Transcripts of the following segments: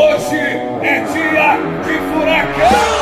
Hoje é dia de furacão!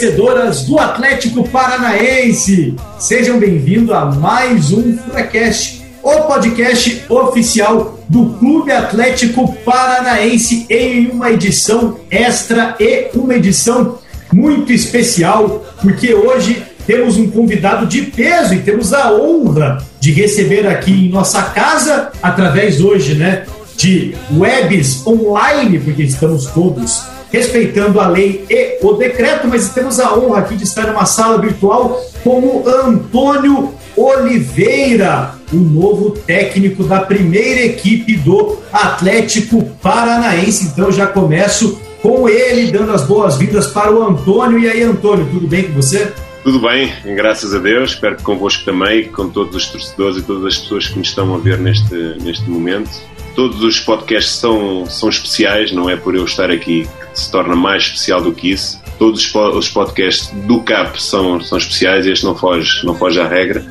Torcedoras do Atlético Paranaense! Sejam bem-vindos a mais um FuraCast, o podcast oficial do Clube Atlético Paranaense em uma edição extra e uma edição muito especial, porque hoje temos um convidado de peso e temos a honra de receber aqui em nossa casa, através hoje, né, de webs online, porque estamos todos respeitando a lei e o decreto, mas temos a honra aqui de estar numa sala virtual com o Antônio Oliveira, o novo técnico da primeira equipe do Atlético Paranaense. Então já começo com ele, dando as boas-vindas para o Antônio. E aí, Antônio, tudo bem com você? Tudo bem, graças a Deus. Espero que convosco também, com todos os torcedores e todas as pessoas que nos estão a ver neste, neste momento. Todos os podcasts são, são especiais, não é por eu estar aqui que se torna mais especial do que isso. Todos os po- os podcasts do CAP são, são especiais, este não foge, não foge à regra.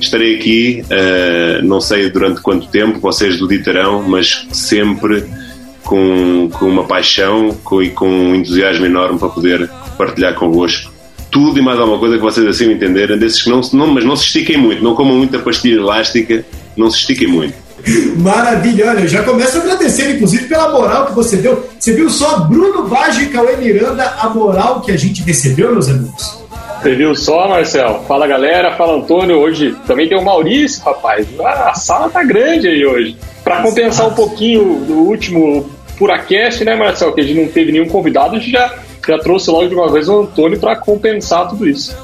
Estarei aqui, eh, não sei durante quanto tempo, vocês do ditarão, mas sempre com, com uma paixão com, e com um entusiasmo enorme para poder partilhar convosco tudo e mais alguma coisa que vocês assim entenderem, desses que não, não, mas não se estiquem muito, não comam muita pastilha elástica, não se estiquem muito. Maravilha, olha, eu já começo agradecendo, inclusive, pela moral que você deu. Você viu só Bruno Baggio e Cauê Miranda, a moral que a gente recebeu, meus amigos? Você viu só, Marcel? Fala galera, fala Antônio. Hoje também tem o Maurício, rapaz. Ah, A sala tá grande aí hoje. Pra compensar um pouquinho do último Puracast, né, Marcel? Que a gente não teve nenhum convidado, a gente já, já trouxe logo de uma vez o Antônio pra compensar tudo isso.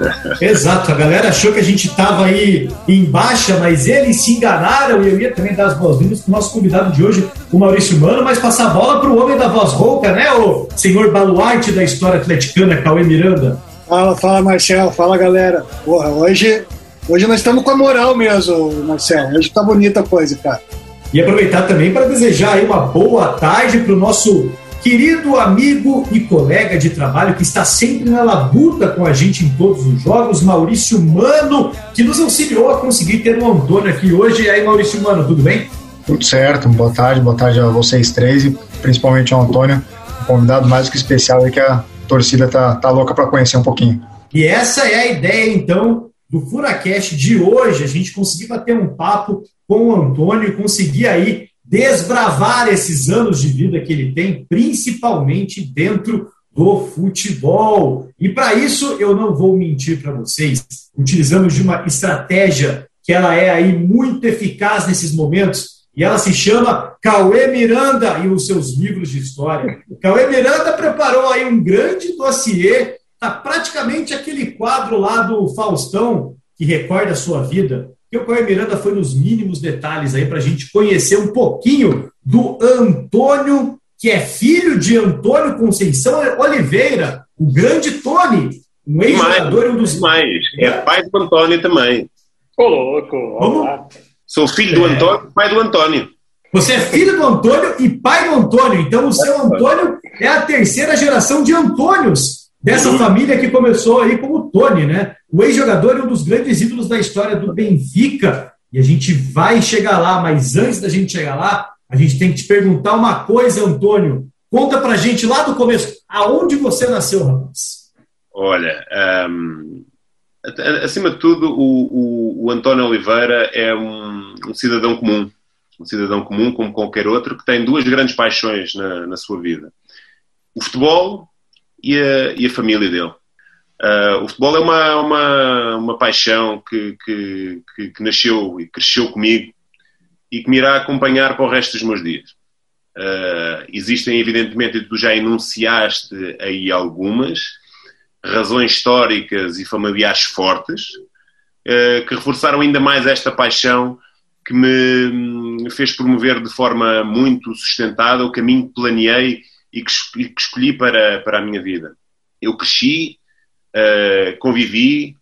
Exato, a galera achou que a gente estava aí em baixa, mas eles se enganaram e eu ia também dar as boas-vindas para o nosso convidado de hoje, o Maurício Mano, mas passar a bola para o homem da voz rouca, né, o senhor baluarte da história atleticana, Cauê Miranda. Fala, fala, Marcel. Fala, galera. Porra, hoje, hoje nós estamos com a moral mesmo, Marcel. Hoje tá bonita a coisa, cara. E aproveitar também para desejar aí uma boa tarde para o nosso querido amigo e colega de trabalho que está sempre na labuta com a gente em todos os jogos, Maurício Mano, que nos auxiliou a conseguir ter o Antônio aqui hoje. E aí, Maurício Mano, tudo bem? Tudo certo, boa tarde, boa tarde a vocês três e principalmente ao Antônio, um convidado mais do que especial aí que a torcida tá, tá louca para conhecer um pouquinho. E essa é a ideia, então, do Furacast de hoje. A gente conseguir bater um papo com o Antônio e conseguir aí desbravar esses anos de vida que ele tem, principalmente dentro do futebol. E para isso, eu não vou mentir para vocês, utilizamos de uma estratégia que ela é aí muito eficaz nesses momentos, e ela se chama Cauê Miranda e os seus livros de história. O Cauê Miranda preparou aí um grande dossiê, tá praticamente aquele quadro lá do Faustão que recorda a sua vida. E o Cauê Miranda foi nos mínimos detalhes aí para a gente conhecer um pouquinho do Antônio, que é filho de Antônio Conceição Oliveira, o grande Tony, um ex-jogador e um dos mais, é pai do Antônio também. Ô, louco. Sou filho do É. Antônio, pai do Antônio. Você é filho do Antônio e pai do Antônio. Então, o seu Antônio é a terceira geração de Antônios dessa família que começou aí como Tony, né? O ex-jogador e um dos grandes ídolos da história do Benfica. E a gente vai chegar lá, mas antes da gente chegar lá, a gente tem que te perguntar uma coisa, Antônio. Conta pra gente lá do começo, aonde você nasceu, rapaz? Olha, hum, a- acima de tudo, o, o- o António Oliveira é um, um cidadão comum. Um cidadão comum, como qualquer outro, que tem duas grandes paixões na, na sua vida: o futebol e a, e a família dele. Ah, o futebol é uma, uma, uma paixão que, que, que, que nasceu e cresceu comigo e que me irá acompanhar para o resto dos meus dias. Uh, existem, evidentemente, tu já enunciaste aí algumas, razões históricas e familiares fortes, uh, que reforçaram ainda mais esta paixão que me fez promover de forma muito sustentada o caminho que planeei e que, que escolhi para, para a minha vida. Eu cresci, uh, convivi,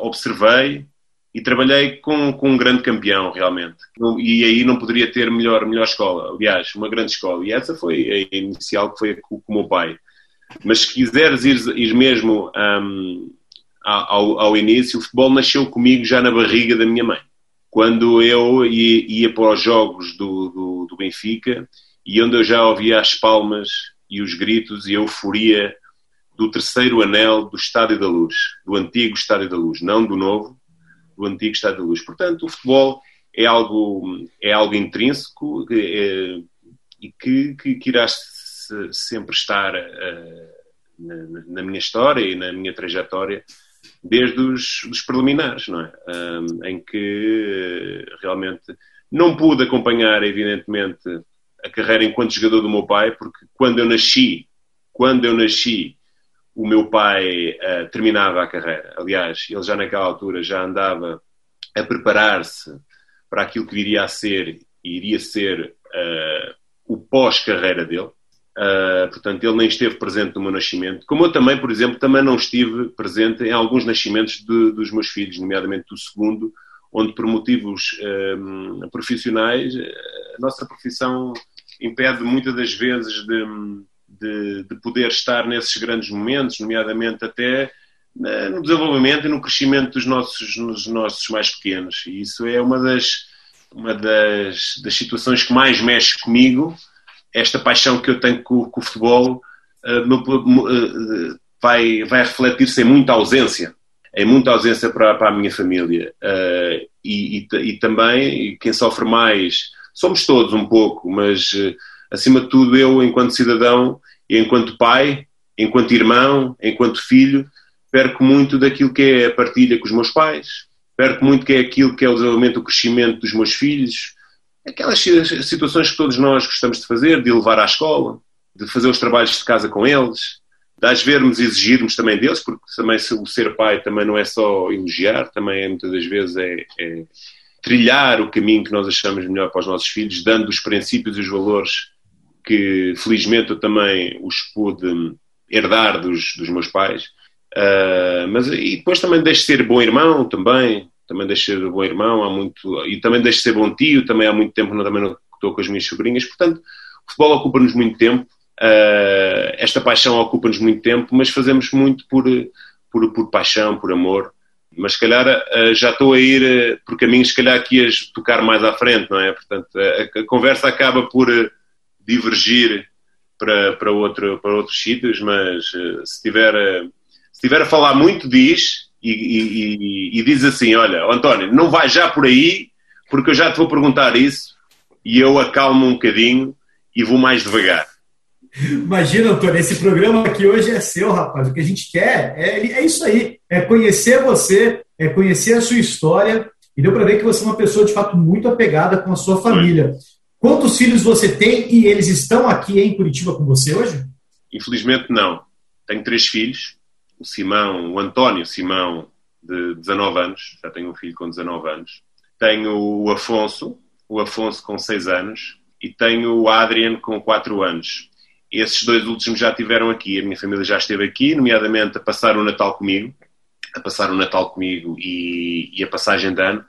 observei, e trabalhei com, com um grande campeão, realmente. E aí não poderia ter melhor, melhor escola. Aliás, uma grande escola. E essa foi a inicial, que foi com o meu pai. Mas se quiseres ir, ir mesmo um, ao, ao início, o futebol nasceu comigo já na barriga da minha mãe. Quando eu ia, ia para os jogos do, do, do Benfica e onde eu já ouvia as palmas e os gritos e a euforia do terceiro anel do Estádio da Luz, do antigo Estádio da Luz, não do novo, do antigo Estado da Luz. Portanto, o futebol é algo, é algo intrínseco é, e que, que, que, irá sempre estar uh, na, na, minha história e na minha trajetória desde os, os preliminares, não é? Um, em que realmente não pude acompanhar, evidentemente, a carreira enquanto jogador do meu pai, porque quando eu nasci, quando eu nasci, o meu pai uh, terminava a carreira. Aliás, ele já naquela altura já andava a preparar-se para aquilo que viria a ser e iria ser uh, o pós-carreira dele. Uh, portanto, ele nem esteve presente no meu nascimento. Como eu também, por exemplo, também não estive presente em alguns nascimentos de, dos meus filhos, nomeadamente do segundo, onde por motivos profissionais a nossa profissão impede muitas das vezes de de, de poder estar nesses grandes momentos, nomeadamente até eh, no desenvolvimento e no crescimento dos nossos, dos nossos mais pequenos. E isso é uma das, uma das, das situações que mais mexe comigo, esta paixão que eu tenho com, com o futebol uh, uh, vai, vai refletir-se em muita ausência, em muita ausência para, para a minha família. Uh, e, e, e, também, quem sofre mais, somos todos um pouco, mas acima de tudo, eu, enquanto cidadão enquanto pai, enquanto irmão, enquanto filho, perco muito daquilo que é a partilha com os meus pais, perco muito que é aquilo que é o desenvolvimento, o crescimento dos meus filhos, aquelas situações que todos nós gostamos de fazer, de levar à escola, de fazer os trabalhos de casa com eles, de às vermos exigirmos também deles, porque também o ser pai também não é só elogiar, também muitas das vezes é, é trilhar o caminho que nós achamos melhor para os nossos filhos, dando os princípios e os valores que felizmente eu também os pude herdar dos, dos meus pais. Uh, mas e depois também deixo de ser bom irmão também, também de ser bom irmão há muito e também deixo de ser bom tio, também há muito tempo não, também não estou com as minhas sobrinhas, portanto o futebol ocupa-nos muito tempo, uh, esta paixão ocupa-nos muito tempo, mas fazemos muito por, por, por paixão, por amor, mas se calhar uh, já estou a ir por caminhos se calhar que ias tocar mais à frente, não é? Portanto, a, a conversa acaba por divergir para, para, outro, para outros sítios, mas se tiver, se tiver a falar muito, diz e, e, e, diz assim: Olha, António, não vai já por aí, porque eu já te vou perguntar isso e eu acalmo um bocadinho e vou mais devagar. Imagina, Antônio, esse programa aqui hoje é seu, rapaz. O que a gente quer é, é isso aí: é conhecer você, é conhecer a sua história. E deu para ver que você é uma pessoa de fato muito apegada com a sua família. Quantos filhos você tem e eles estão aqui em Curitiba com você hoje? Infelizmente não. Tenho três filhos. O Simão, o António Simão, de 19 anos. Já tenho um filho com 19 anos. Tenho o Afonso, o Afonso com 6 anos. E tenho o Adrian com 4 anos. Esses dois últimos já estiveram aqui. A minha família já esteve aqui, nomeadamente a passar o Natal comigo. A passar o Natal comigo e, e a passagem de ano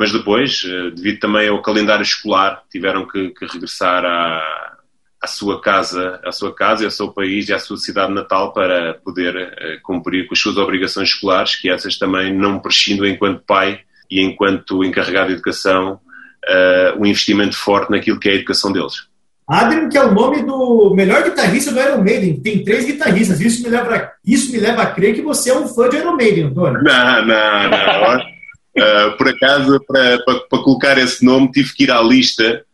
mas depois, eh, devido também ao calendário escolar, tiveram que, que regressar à, à sua casa, à sua casa, ao seu país e à sua cidade natal para poder uh, cumprir com as suas obrigações escolares, que essas também não prescindo enquanto pai e enquanto encarregado de educação, uh, um investimento forte naquilo que é a educação deles. Adrian, que é o nome do melhor guitarrista do Iron Maiden. Tem três guitarristas. Isso me leva, isso me leva a crer que você é um fã de Iron Maiden, Antônio. Não, não, não. Uh, por acaso, para, colocar esse nome, tive que ir à lista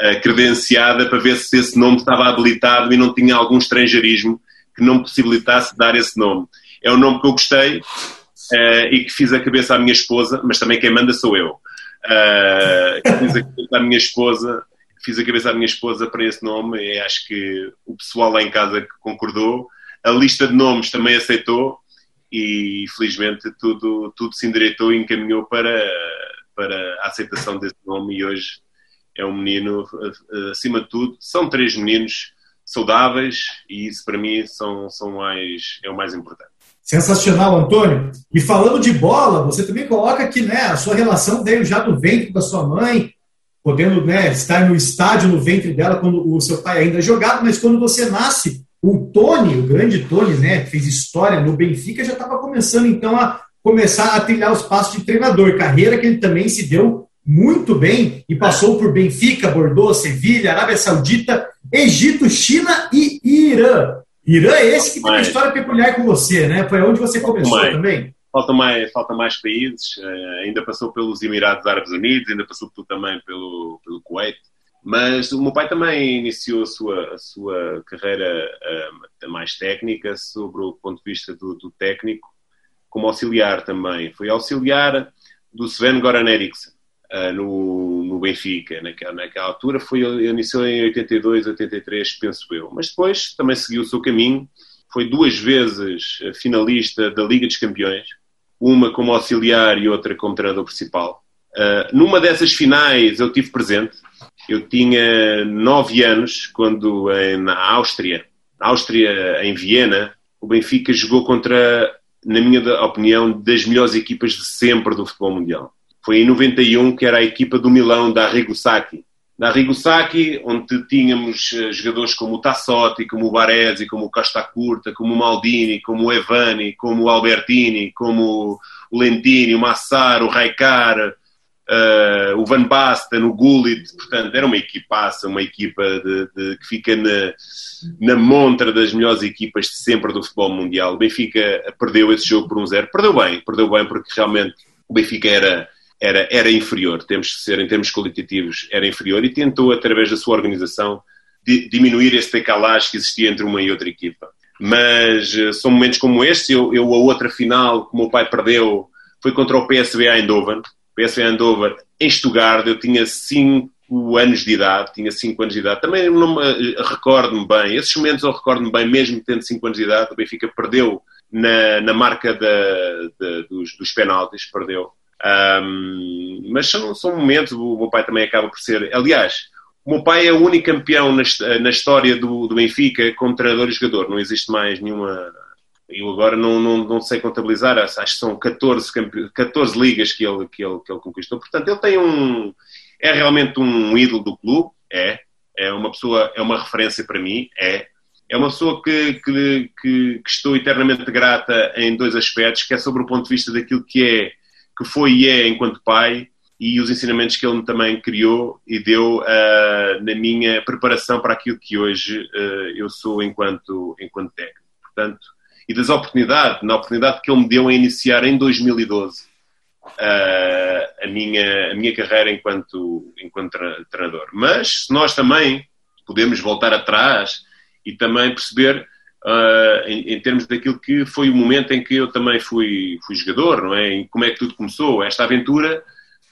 uh, credenciada para ver se esse nome estava habilitado e não tinha algum estrangeirismo que não possibilitasse dar esse nome. É um nome que eu gostei uh, e que fiz a cabeça à minha esposa, mas também quem manda sou eu. que fiz a cabeça à minha esposa, fiz a cabeça à minha esposa para esse nome e acho que o pessoal lá em casa concordou. A lista de nomes também aceitou e felizmente tudo, tudo se endireitou e encaminhou para, para a aceitação desse nome e hoje é um menino, acima de tudo, são três meninos saudáveis e isso para mim são, são mais, é o mais importante. Sensacional, Antônio. E falando de bola, você também coloca que né, a sua relação veio já do ventre da sua mãe, podendo né, estar no estádio no ventre dela quando o seu pai ainda jogava, mas quando você nasce, o Tony, o grande Tony, né, que fez história no Benfica, já estava começando então a começar a trilhar os passos de treinador, carreira que ele também se deu muito bem e passou por Benfica, Bordeaux, Sevilha, Arábia Saudita, Egito, China e Irã. Irã é esse que tem uma história peculiar com você, né? Foi onde você começou também? Falta mais, falta mais países, uh, ainda passou pelos Emirados Árabes Unidos, ainda passou também pelo, pelo Kuwait, mas o meu pai também iniciou a sua, a sua carreira uh, mais técnica, sobre o ponto de vista do, do técnico, como auxiliar também. Foi auxiliar do Sven Goran Eriksson uh, no, no Benfica, naquela, naquela altura. Foi, iniciou em 82, 83, penso eu. Mas depois também seguiu o seu caminho. Foi duas vezes finalista da Liga dos Campeões, uma como auxiliar e outra como treinador principal. Uh, numa dessas finais eu tive presente. Eu tinha nove anos quando na Áustria, na Áustria em Viena, o Benfica jogou contra na minha opinião, das melhores equipas de sempre do futebol mundial. Foi em 91 que era a equipa do Milão, da Arrigo Sacchi. Da Arrigo Sacchi, onde tínhamos eh, jogadores como o Tassotti, como o Baresi, como o Costa Curta, como o Maldini, como o Evani, como o Albertini, como o Lentini, o Massaro, o Raikar, uh, o Van Basten, o Gullit, portanto, era uma equipaça, uma equipa de, de, que fica na, na montra das melhores equipas de sempre do futebol mundial. O Benfica perdeu esse jogo por um zero. Perdeu bem, perdeu bem porque realmente o Benfica era, era, era inferior, temos que ser, em termos qualitativos, era inferior e tentou, através da sua organização, diminuir esse decalagem que existia entre uma e outra equipa. Mas uh, são momentos como este. Eu, eu, a outra final que o meu pai perdeu foi contra o PSV Eindhoven, PSV Eindhoven em Stuttgart, eu tinha 5 anos de idade, tinha 5 anos de idade, também não recordo-me bem, esses momentos eu recordo-me bem, mesmo tendo 5 anos de idade, o Benfica perdeu na, na marca da, da, dos, dos penaltis, perdeu. Um, mas são, são momentos, o meu pai também acaba por ser, aliás, o meu pai é o único campeão na, na história do, do Benfica como treinador e jogador, não existe mais nenhuma eu agora não, não, não sei contabilizar, acho que são 14, 14 ligas que ele, que, ele, que ele conquistou. Portanto, ele tem um. É realmente um ídolo do clube, é. É uma pessoa, é uma referência para mim, é. É uma pessoa que, que, que estou eternamente grata em dois aspectos, que é sobre o ponto de vista daquilo que é, que foi e é enquanto pai, e os ensinamentos que ele também criou e deu uh, na minha preparação para aquilo que hoje uh, eu sou enquanto, enquanto técnico. Portanto, e das oportunidades, na oportunidade que ele me deu a iniciar em 2012 uh, a, minha, a minha carreira enquanto, enquanto treinador. Mas se nós também podemos voltar atrás e também perceber uh, em, em, termos daquilo que foi o momento em que eu também fui, fui jogador, não é? E como é que tudo começou? Esta aventura,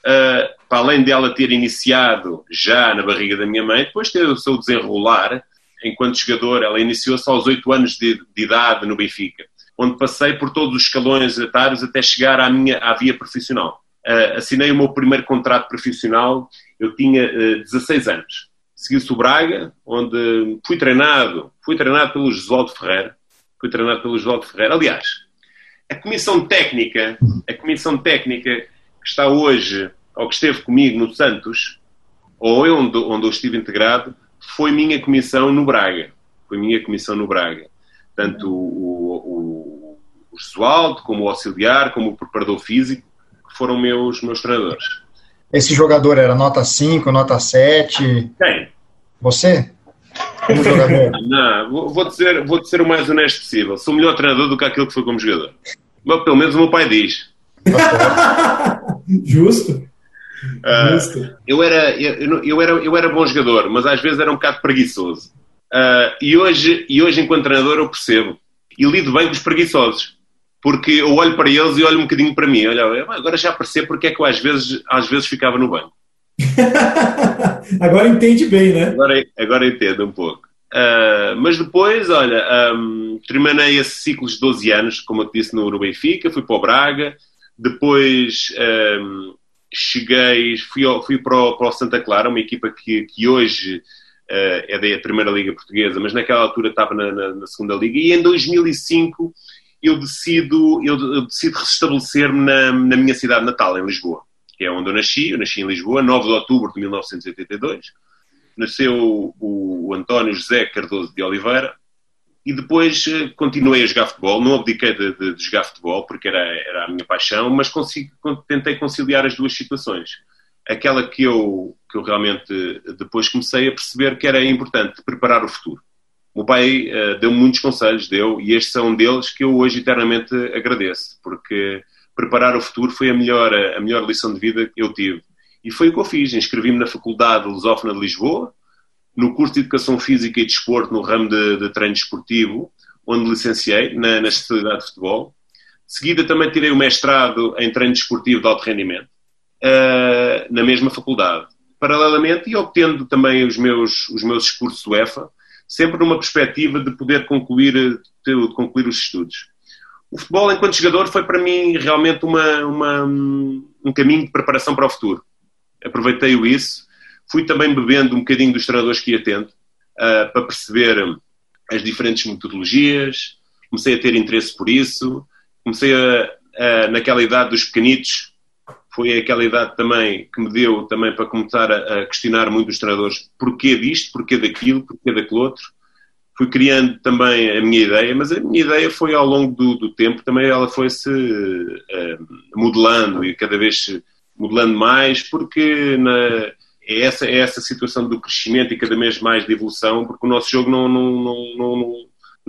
uh, para além dela ter iniciado já na barriga da minha mãe, depois ter o seu desenrolar, enquanto jogador, ela iniciou-se aos 8 anos de, de, idade no Benfica, onde passei por todos os escalões etários até chegar à minha à via profissional. Uh, assinei o meu primeiro contrato profissional, eu tinha uh, 16 anos. Segui-se o Braga, onde fui treinado, fui treinado pelo Josualdo Ferreira, fui treinado pelo Josualdo Ferreira. Aliás, a comissão técnica, a comissão técnica que está hoje, ou que esteve comigo no Santos, ou onde, onde eu estive integrado, foi minha comissão no Braga. Foi minha comissão no Braga. Tanto o, o, o Josualdo, como o auxiliar, como o preparador físico, foram meus, meus treinadores. Esse jogador era nota 5, nota 7? Quem? Você? Como jogador? Não, vou, vou, dizer, vou dizer o mais honesto possível. Sou melhor treinador do que aquilo que foi como jogador. Mas pelo menos o meu pai diz. Justo. Uh, eu, era, eu, eu, era, eu era bom jogador, mas às vezes era um bocado preguiçoso. Uh, e, hoje, e hoje, enquanto treinador, eu percebo. E lido bem com os preguiçosos. Porque eu olho para eles e olho um bocadinho para mim. Olha, agora já percebo porque é que eu às vezes, às vezes ficava no banco. agora entende bem, né? Agora, agora entendo um pouco. Uh, mas depois, olha, um, terminei esse ciclo de 12 anos, como eu disse, no Benfica, fui para o Braga, depois um, cheguei, fui, fui para, o, para o Santa Clara, uma equipa que, que hoje uh, é da Primeira Liga Portuguesa, mas naquela altura estava na, na, na Segunda Liga, e em 2005 eu decido, eu, eu decido restabelecer-me na, na minha cidade natal, em Lisboa, que é onde eu nasci, eu nasci em Lisboa, 9 de outubro de 1982, nasceu o, o António José Cardoso de Oliveira, e depois eh, continuei a jogar futebol, não abdiquei de, de, de jogar futebol, porque era, era a minha paixão, mas consigo, tentei conciliar as duas situações. Aquela que eu, que eu realmente depois comecei a perceber que era importante preparar o futuro. Meu pai uh, deu muitos conselhos, deu, e estes são deles que eu hoje eternamente agradeço, porque preparar o futuro foi a melhor, a melhor lição de vida que eu tive. E foi o que eu fiz. Inscrevi-me na Faculdade Lusófona de Lisboa, no curso de Educação Física e Desporto, no ramo de, de treino esportivo, onde licenciei na, na especialidade de futebol. De seguida também tirei o mestrado em treino desportivo de alto rendimento, uh, na mesma faculdade. Paralelamente, e obtendo também os meus, os meus cursos UEFA, sempre numa perspectiva de poder concluir, de concluir os estudos. O futebol, enquanto jogador, foi para mim realmente uma, uma, um caminho de preparação para o futuro. Aproveitei-o isso Fui também bebendo um bocadinho dos treinadores que ia tendo, uh, para perceber as diferentes metodologias, comecei a ter interesse por isso, comecei a, a, naquela idade dos pequenitos, foi aquela idade também que me deu também para começar a, a questionar muito os treinadores porquê disto, porquê daquilo, porquê daquele outro. Fui criando também a minha ideia, mas a minha ideia foi ao longo do, do tempo, também ela foi-se uh, modelando e cada vez modelando mais, porque na, é essa, é essa situação do crescimento e cada vez mais de evolução, porque o nosso jogo não, não, não, não,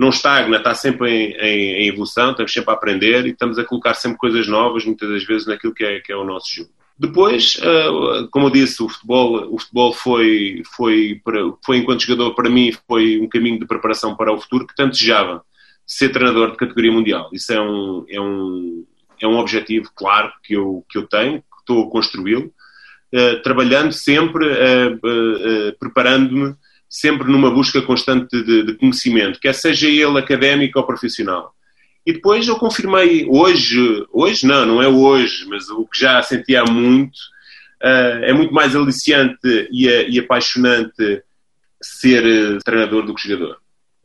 não estagna, está sempre em, em, em, evolução, estamos sempre a aprender e estamos a colocar sempre coisas novas, muitas das vezes, naquilo que é, que é o nosso jogo. Depois, uh, como eu disse, o futebol, o futebol foi, foi, foi, enquanto jogador, para mim, foi um caminho de preparação para o futuro que tanto desejava ser treinador de categoria mundial. Isso é um, é um, é um objetivo claro que eu, que eu tenho, que estou a construí-lo uh, trabalhando sempre, uh, preparando-me, sempre numa busca constante de, de, conhecimento, quer seja ele académico ou profissional. E depois eu confirmei, hoje, hoje não, não é hoje, mas o que já senti há muito, é muito mais aliciante e, e apaixonante ser treinador do que jogador.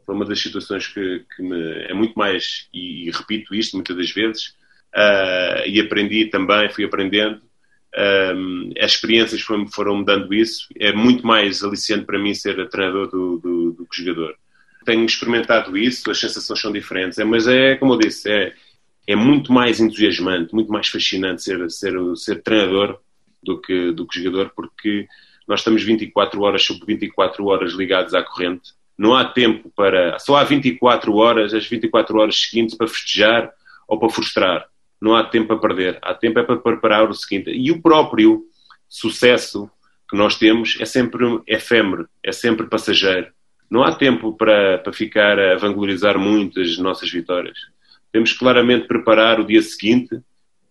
Foi uma das situações que, que me, é muito mais, e, e, repito isto muitas das vezes, uh, e aprendi também, fui aprendendo, um, as experiências foram, foram dando isso. É muito mais aliciante para mim ser treinador do, do, do, que jogador. Tenho experimentado isso, as sensações são diferentes, é, mas é, como eu disse, é, é muito mais entusiasmante, muito mais fascinante ser, ser, ser treinador do que, do que jogador, porque nós estamos 24 horas sobre 24 horas ligados à corrente. Não há tempo para. Só há 24 horas, as 24 horas seguintes, para festejar ou para frustrar não há tempo a perder, há tempo é para preparar o seguinte. E o próprio sucesso que nós temos é sempre efêmero, é sempre passageiro. Não há tempo para, para ficar a vanglorizar muito as nossas vitórias. Temos claramente preparar o dia seguinte,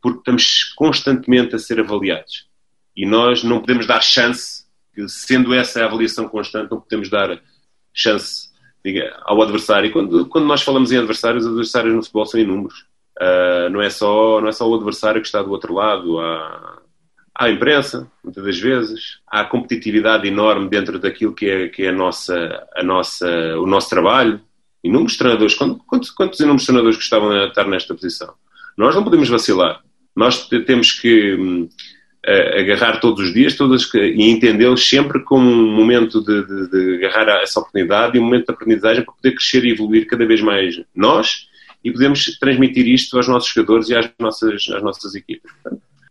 porque estamos constantemente a ser avaliados. E nós não podemos dar chance, sendo essa a avaliação constante, não podemos dar chance diga, ao adversário. E quando, quando nós falamos em adversários, os adversários no futebol são inúmeros. Uh, não, é só, não é só o adversário que está do outro lado, há, há a imprensa, muitas das vezes, há a competitividade enorme dentro daquilo que é, que é a nossa, a nossa, o nosso trabalho. Inúmeros treinadores, quantos, quantos inúmeros treinadores gostavam de estar nesta posição? Nós não podemos vacilar. Nós temos que uh, agarrar todos os dias todas, e entendê-los sempre como um momento de, de, de agarrar essa oportunidade e um momento de aprendizagem para poder crescer e evoluir cada vez mais nós e podemos transmitir isto aos nossos jogadores e às nossas, às nossas equipas.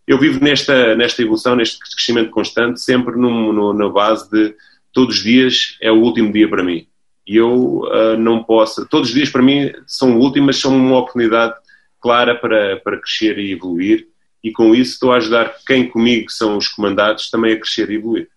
eu vivo nesta, nesta evolução, neste crescimento constante, sempre num, no, na base de todos os dias é o último dia para mim. E eu uh, não posso. Todos os dias para mim são últimos, são uma oportunidade clara para, para crescer e evoluir. E com isso estou a ajudar quem comigo são os comandados também a crescer e evoluir.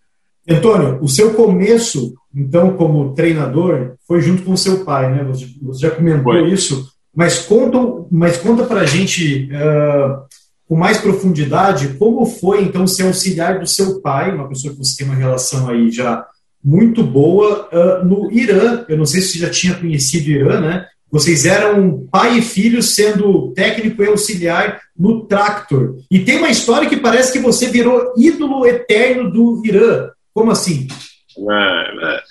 Antônio, o seu começo, então, como treinador, foi junto com o seu pai, né? Você já comentou foi. isso. Mas conta, mas conta para a gente uh, com mais profundidade como foi então ser auxiliar do seu pai, uma pessoa que você tem uma relação aí já muito boa uh, no Irã. Eu não sei se você já tinha conhecido o Irã, né? Vocês eram pai e filho sendo técnico e auxiliar no Tractor. E tem uma história que parece que você virou ídolo eterno do Irã. Como assim? Ah, ah.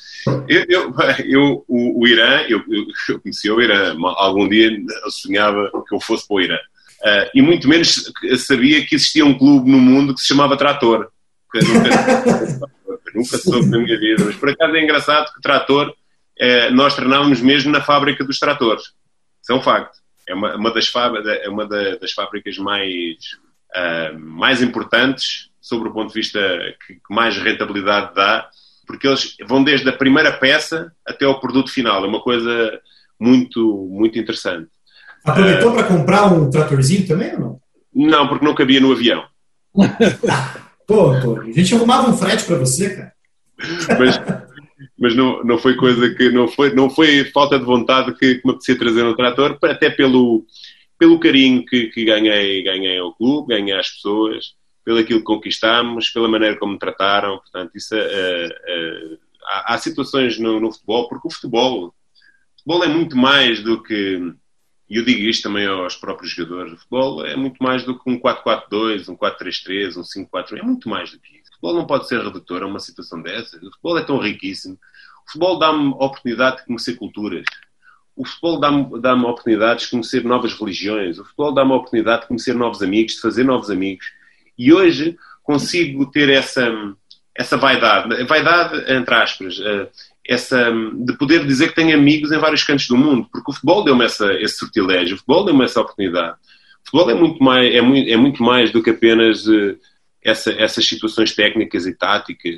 Eu, eu, eu o, o, Irã, eu, eu, conheci o Irã. Algum dia sonhava que eu fosse para o Irã. Uh, e muito menos sabia que existia um clube no mundo que se chamava Trator. Nunca, nunca soube na minha vida. Mas por acaso é engraçado que Trator, uh, nós treinávamos mesmo na fábrica dos tratores. Isso é um facto. É uma, uma, das, é uma das fábricas mais, uh, mais importantes sobre o ponto de vista que, que mais rentabilidade dá, porque eles vão desde a primeira peça até ao produto final. É uma coisa muito, muito interessante. Aproveitou para comprar um tratorzinho também ou não? Não, porque não cabia no avião. pô, pô, a gente arrumava um frete para você, cara. Mas, mas não, não foi coisa que não foi, não foi falta de vontade que, que me apetecia trazer um trator, até pelo, pelo carinho que, que ganhei, ganhei ao clube, ganhei às pessoas, pelo aquilo que conquistámos, pela maneira como me trataram. Portanto, isso, uh, uh, há, há, situações no, no futebol, porque o futebol, o futebol é muito mais do que e eu digo isto também aos próprios jogadores, o futebol é muito mais do que um 4-4-2, um 4-3-3, um 5-4, é muito mais do que isso. O futebol não pode ser redutor a uma situação dessa. O futebol é tão riquíssimo. O futebol dá-me a oportunidade de conhecer culturas. O futebol dá-me dá, -me, oportunidades de conhecer novas religiões. O futebol dá-me a oportunidade de conhecer novos amigos, de fazer novos amigos. E hoje consigo ter essa, essa vaidade. Vaidade, entre aspas. Eh, essa, de poder dizer que tenho amigos em vários cantos do mundo, porque o futebol deu-me esse sortilégio, o futebol deu-me essa oportunidade. O futebol é muito mais, é muito, é muito mais do que apenas uh, essa, essas situações técnicas e táticas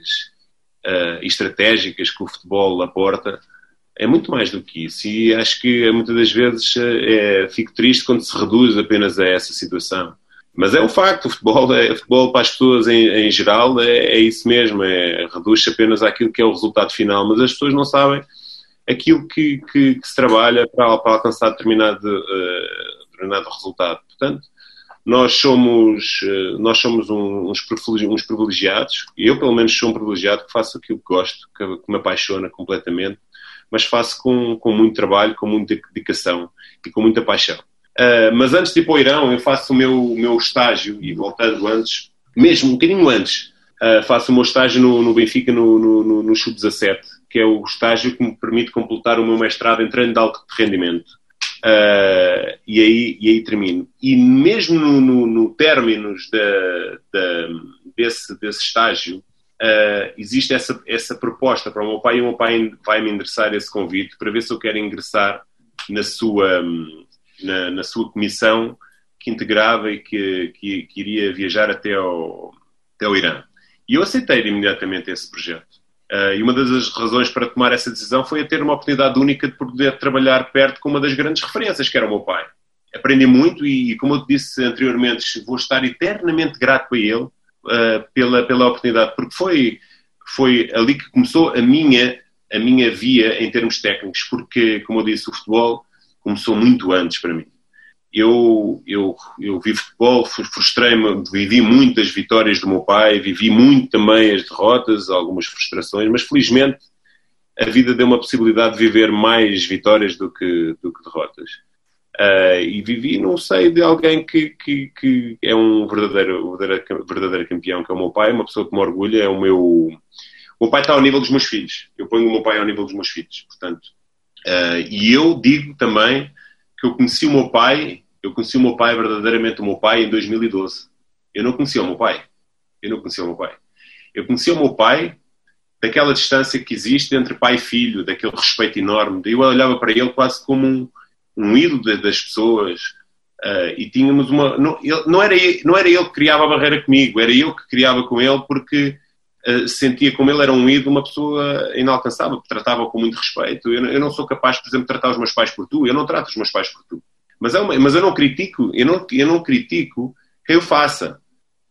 uh, e estratégicas que o futebol aporta. É muito mais do que isso. E acho que muitas das vezes é, fico triste quando se reduz apenas a essa situação. Mas é um facto, o futebol, é, o futebol para as pessoas em, em geral é, é, isso mesmo, é, reduz-se apenas àquilo que é o resultado final, mas as pessoas não sabem aquilo que, que, que se trabalha para, para alcançar determinado, uh, determinado resultado. Portanto, nós somos, uh, nós somos um, uns, uns privilegiados, eu pelo menos sou um privilegiado que faço aquilo que gosto, que, que me apaixona completamente, mas faço com, com muito trabalho, com muita dedicação e com muita paixão. Uh, mas antes de ir para o Irão, eu faço o meu, meu estágio, e voltando antes, mesmo um bocadinho antes, uh, faço o meu estágio no, no Benfica no, no, no, no Sub-17, que é o estágio que me permite completar o meu mestrado em treino de alto rendimento. Uh, e, aí, e aí termino. E mesmo no, no, no términos da, da, desse, desse estágio, uh, existe essa, essa proposta para o meu pai e o meu pai vai me endereçar esse convite para ver se eu quero ingressar na sua, um, na, na sua comissão que integrava e que, que, que, iria viajar até ao, até ao Irã. E eu aceitei imediatamente esse projeto. Uh, e uma das razões para tomar essa decisão foi a ter uma oportunidade única de poder trabalhar perto com uma das grandes referências, que era o meu pai. Aprendi muito e, como eu disse anteriormente, vou estar eternamente grato a ele uh, pela, pela oportunidade, porque foi, foi ali que começou a minha, a minha via em termos técnicos, porque, como eu disse, o futebol começou muito antes para mim. Eu, eu, eu vi futebol, frustrei-me, vivi muitas vitórias do meu pai, vivi muito também as derrotas, algumas frustrações, mas felizmente a vida deu uma possibilidade de viver mais vitórias do que, do que derrotas. Uh, e vivi não sei de alguém que, que, que é um verdadeiro, verdadeiro, verdadeiro campeão, que é o meu pai, uma pessoa que me orgulha, é o meu. O meu pai está ao nível dos meus filhos. Eu ponho o meu pai ao nível dos meus filhos. Portanto, Uh, e eu digo também que eu conheci o meu pai, eu conheci o meu pai, verdadeiramente o meu pai, em 2012. Eu não conhecia o meu pai. Eu não conhecia o meu pai. Eu conheci o meu pai daquela distância que existe entre pai e filho, daquele respeito enorme. Eu olhava para ele quase como um, um ídolo das pessoas. Uh, e tínhamos uma. Não, ele, não, era, não era ele que criava a barreira comigo, era eu que criava com ele porque eh, sentia como ele era um ídolo, uma pessoa inalcançável, que tratava com muito respeito. Eu, eu, não sou capaz, por exemplo, de tratar os meus pais por tu, eu não trato os meus pais por tu. Mas, é uma, mas eu não critico, eu não, eu não critico quem o faça.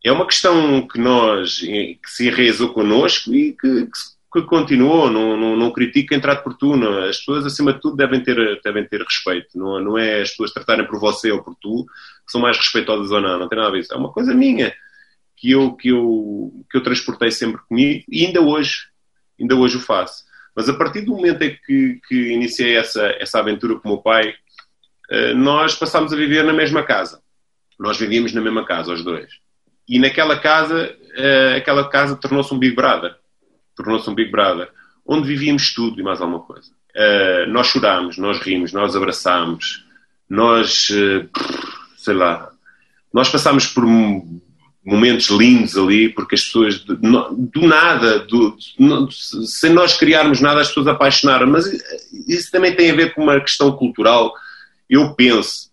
É uma questão que nós, que se enraizou connosco e que, que que continuou, não, não, não critica quem trata por tu. Não. As pessoas, acima de tudo, devem ter, devem ter respeito. Não, não é as pessoas tratarem por você ou por tu que são mais respeitosas ou não. Não tem nada a ver. É uma coisa minha que eu, que eu, que eu transportei sempre comigo e ainda hoje, ainda hoje o faço. Mas a partir do momento em que, que iniciei essa, essa aventura com o meu pai, eh, nós passámos a viver na mesma casa. Nós vivíamos na mesma casa, os dois. E naquela casa, eh, aquela casa tornou-se um Big Brother. Tornou-se um Big Brother. Onde vivíamos tudo e mais alguma coisa. Eh, nós chorámos, nós rimos, nós abraçámos, nós, sei lá, nós passámos por momentos lindos ali, porque as pessoas, do nada, do, sem nós criarmos nada, as pessoas apaixonaram. Mas isso também tem a ver com uma questão cultural, eu penso,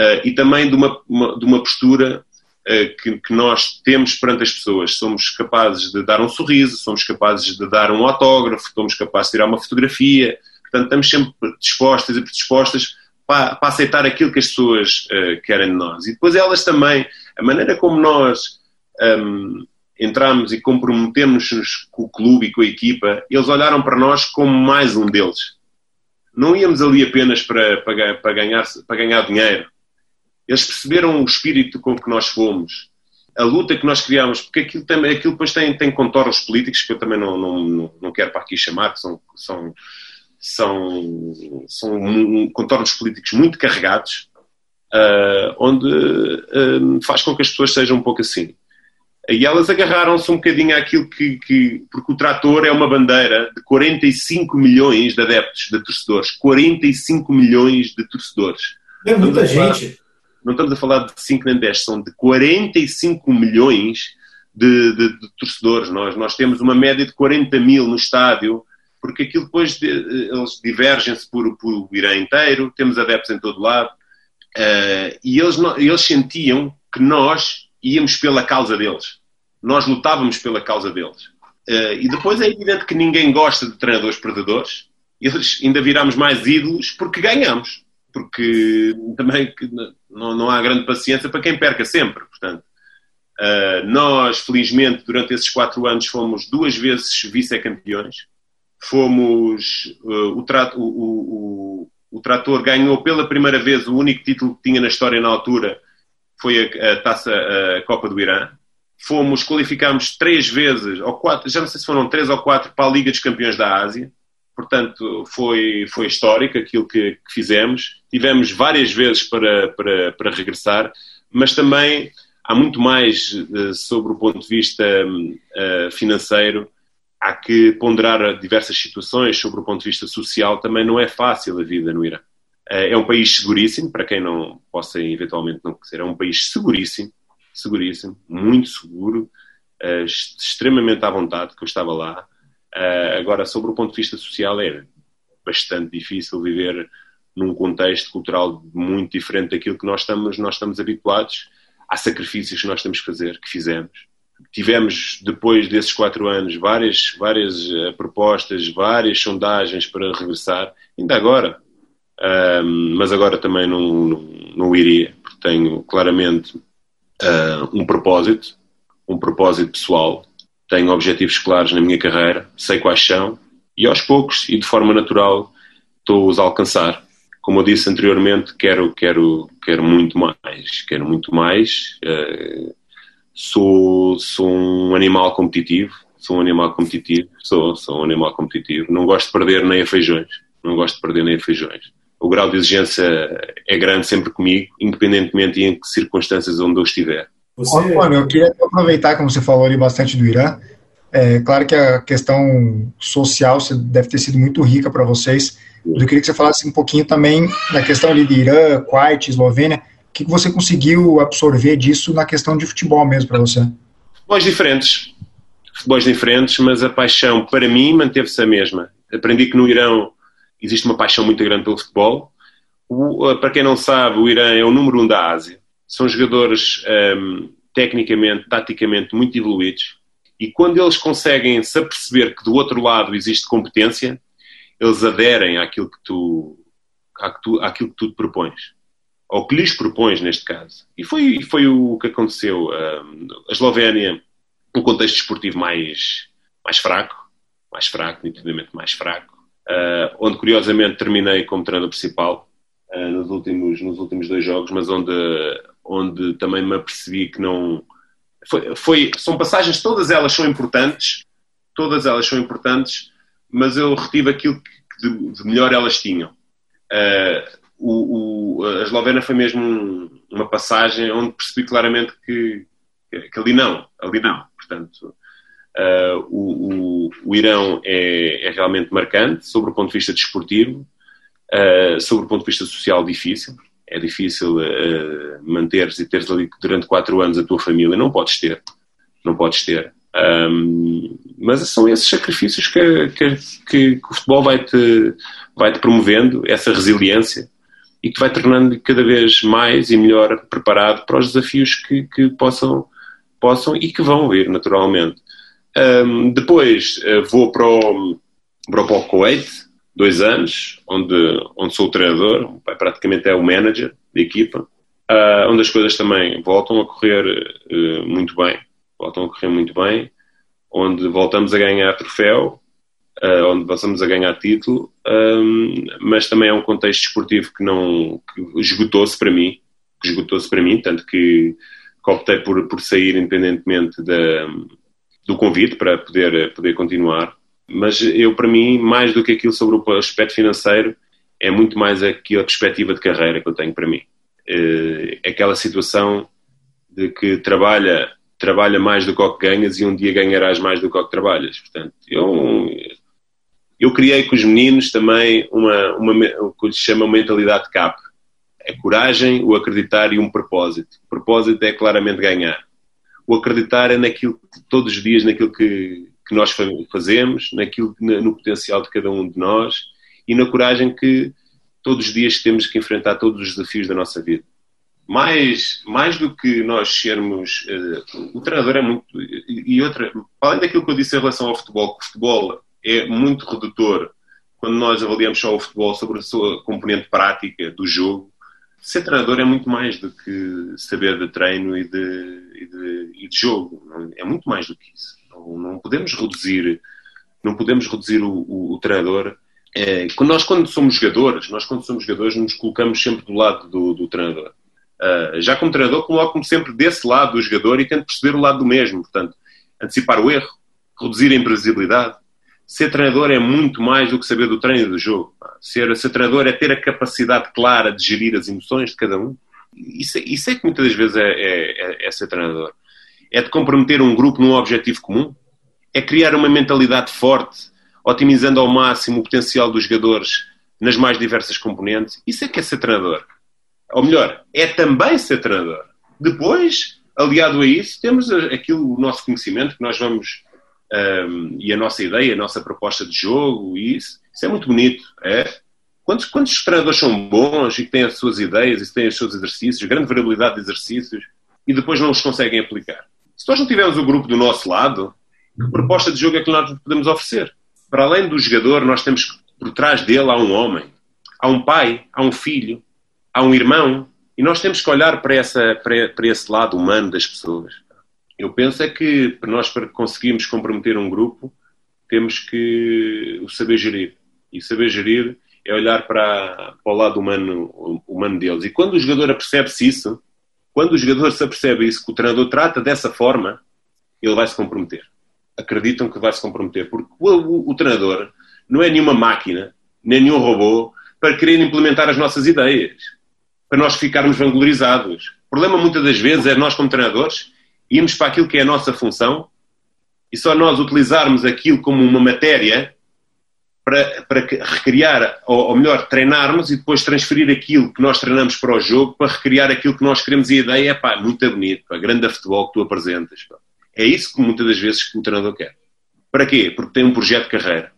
uh, e também de uma, uma de uma postura uh, que, que, nós temos perante as pessoas. Somos capazes de dar um sorriso, somos capazes de dar um autógrafo, somos capazes de tirar uma fotografia. Portanto, estamos sempre dispostas e predispostas para, para aceitar aquilo que as pessoas uh, querem de nós. E depois elas também a maneira como nós um, entramos e comprometemos-nos com o clube e com a equipa, eles olharam para nós como mais um deles. Não íamos ali apenas para, para, para, ganhar, para ganhar dinheiro. Eles perceberam o espírito com que nós fomos, a luta que nós criámos, porque aquilo, também, aquilo depois tem, tem contornos políticos que eu também não, não, não quero para aqui chamar, que são, são, são, são contornos políticos muito carregados, uh, onde uh, faz com que as pessoas sejam um pouco assim. E elas agarraram-se um bocadinho àquilo que, que, Porque o trator é uma bandeira de 45 milhões de adeptos, de torcedores. 45 milhões de torcedores. É muita gente. não estamos a falar de 5 nem 10, são de 45 milhões de, de, de, torcedores. Nós, nós temos uma média de 40 mil no estádio, porque aquilo depois de, eles divergem-se por, por o Irã inteiro, temos adeptos em todo lado. Uh, e eles, eles sentiam que nós íamos pela causa deles. Nós lutávamos pela causa deles. Uh, e depois é evidente que ninguém gosta de treinadores perdedores. Eles ainda viramos mais ídolos porque ganhamos. Porque também não, não há grande paciência para quem perca sempre. Portanto, uh, nós, felizmente, durante esses quatro anos fomos duas vezes vice-campeões. Fomos o, trato, o, o Trator ganhou pela primeira vez o único título que tinha na história na altura, foi a, a taça, a Copa do Irã. Fomos, qualificámos três vezes, ou quatro, já não sei se foram três ou quatro, para a Liga dos Campeões da Ásia. Portanto, foi, foi histórico aquilo que, que fizemos. Tivemos várias vezes para, para, para regressar, mas também há muito mais uh, sobre o ponto de vista uh, financeiro há que ponderar diversas situações sobre o ponto de vista social. Também não é fácil a vida no Irã. Eh, é um país seguríssimo, para quem não possa eventualmente não conhecer, é um país seguríssimo, seguríssimo, muito seguro, eh, extremamente à vontade, que eu estava lá. Eh, agora, sobre o ponto de vista social, é bastante difícil viver num contexto cultural muito diferente daquilo que nós estamos, nós estamos habituados. Há sacrifícios que nós temos que fazer, que fizemos tivemos, depois desses quatro anos, várias, várias uh, propostas, várias sondagens para regressar, ainda agora. Um, mas agora também não, não, não, iria, porque tenho claramente uh, um propósito, um propósito pessoal. Tenho objetivos claros na minha carreira, sei quais são, e aos poucos e de forma natural estou-os a alcançar. Como eu disse anteriormente, quero, quero, quero muito mais, quero muito mais. Uh, sou, sou um animal competitivo, sou um animal competitivo, sou, sou um animal competitivo. Não gosto de perder nem a feijões, não gosto de perder nem a feijões. O grau de exigência é grande sempre comigo, independentemente em que circunstâncias onde eu estiver. Você... Antônio, eu queria aproveitar, como você falou ali bastante do Irã, é claro que a questão social deve ter sido muito rica para vocês. Eu queria que você falasse um pouquinho também da questão ali de Irã, Kuwait, Eslovênia, que você conseguiu absorver disso na questão de futebol mesmo para você? Futebols diferentes. Futebols diferentes, mas a paixão para mim manteve-se a mesma. Aprendi que no Irão existe uma paixão muito grande pelo futebol. O, para quem não sabe, o Irã é o número um da Ásia. São jogadores um, tecnicamente, taticamente muito evoluídos. E quando eles conseguem se aperceber que do outro lado existe competência, eles aderem àquilo que tu, àquilo que tu te propões ou que lhes propões neste caso. E foi, foi o que aconteceu. a Eslovénia, um contexto esportivo mais, mais fraco, mais fraco, nitidamente mais fraco, uh, onde curiosamente terminei como treinador principal uh, nos, últimos, nos últimos dois jogos, mas onde, onde também me apercebi que não. Foi, foi, são passagens, todas elas são importantes, todas elas são importantes, mas eu retive aquilo que de, de melhor elas tinham. Uh, o, o, a Eslovênia foi mesmo uma passagem onde percebi claramente que, que ali não, ali não. Portanto, uh, o, o, o, Irão é, é, realmente marcante sobre o ponto de vista desportivo, uh, sobre o ponto de vista social difícil. É difícil uh, manteres e teres ali durante quatro anos a tua família, não podes ter, não podes ter. Um, mas são esses sacrifícios que, que, que, o futebol vai-te vai -te promovendo, essa resiliência, e que vai tornando cada vez mais e melhor preparado para os desafios que, que possam, possam e que vão vir, naturalmente. Um, depois uh, vou para o, para o Kuwait, dois anos, onde, onde sou o treinador, praticamente é o manager da equipa, uh, onde as coisas também voltam a correr uh, muito bem, voltam a correr muito bem, onde voltamos a ganhar troféu, uh, onde passamos a ganhar título, um, mas também é um contexto esportivo que não esgotou-se para mim, que esgotou-se para mim, tanto que, que optei por, por sair independentemente da, do convite para poder, poder continuar. Mas eu, para mim, mais do que aquilo sobre o aspecto financeiro, é muito mais aquela perspectiva de carreira que eu tenho para mim. É aquela situação de que trabalha trabalha mais do que o que ganhas e um dia ganharás mais do que o que trabalhas. Portanto, eu, eu criei com os meninos também uma, uma, o que se chama mentalidade CAP. É coragem, o acreditar e um propósito. O propósito é claramente ganhar. O acreditar é naquilo todos os dias naquilo que, que nós fazemos, naquilo, no potencial de cada um de nós e na coragem que todos os dias temos que enfrentar todos os desafios da nossa vida. Mais, mais do que nós sermos. Uh, o treinador é muito. E outra, além daquilo que eu disse em relação ao futebol, que o futebol é muito redutor quando nós avaliamos só o futebol sobre a sua componente prática do jogo. Ser treinador é muito mais do que saber de treino e de, e de, e de jogo. É muito mais do que isso. Não, não podemos reduzir, não podemos reduzir o, o, o treinador. É, nós, quando somos jogadores, nós, quando somos jogadores, nos colocamos sempre do lado do, do treinador. Uh, já como treinador, coloco-me sempre desse lado do jogador e tento perceber o lado do mesmo. Portanto, antecipar o erro, reduzir a imprevisibilidade, ser treinador é muito mais do que saber do treino e do jogo. Ser, ser treinador é ter a capacidade clara de gerir as emoções de cada um. Isso, isso é que muitas das vezes é, é, é, é ser treinador. É de comprometer um grupo num objetivo comum. É criar uma mentalidade forte, otimizando ao máximo o potencial dos jogadores nas mais diversas componentes. Isso é que é ser treinador. Ou melhor, é também ser treinador. Depois, aliado a isso, temos aquilo, o nosso conhecimento que nós vamos um, e a nossa ideia, a nossa proposta de jogo, e isso, isso é muito bonito. É? Quantos, quantos treinadores são bons e que têm as suas ideias e têm os seus exercícios, grande variabilidade de exercícios, e depois não os conseguem aplicar? Se nós não tivermos o grupo do nosso lado, que proposta de jogo é que nós podemos oferecer? Para além do jogador, nós temos que, por trás dele, há um homem, há um pai, há um filho, há um irmão, e nós temos que olhar para, essa, para, para esse lado humano das pessoas. Eu penso é que nós, para conseguirmos comprometer um grupo, temos que o saber gerir. E saber gerir é olhar para, para o lado humano, humano deles. E quando o jogador apercebe-se isso, quando o jogador se apercebe isso, que o treinador trata dessa forma, ele vai se comprometer. Acreditam que vai se comprometer. Porque o, o, o treinador não é nenhuma máquina, nem nenhum robô, para querer implementar as nossas ideias. Para nós ficarmos vanglorizados. O problema muitas das vezes é nós, como treinadores, irmos para aquilo que é a nossa função e só nós utilizarmos aquilo como uma matéria para, para recriar, ou, ou, melhor, treinarmos e depois transferir aquilo que nós treinamos para o jogo para recriar aquilo que nós queremos e a ideia é pá, muito bonito, pá, grande a futebol que tu apresentas. Pá. É isso que muitas das vezes o treinador quer. Para quê? Porque tem um projeto de carreira.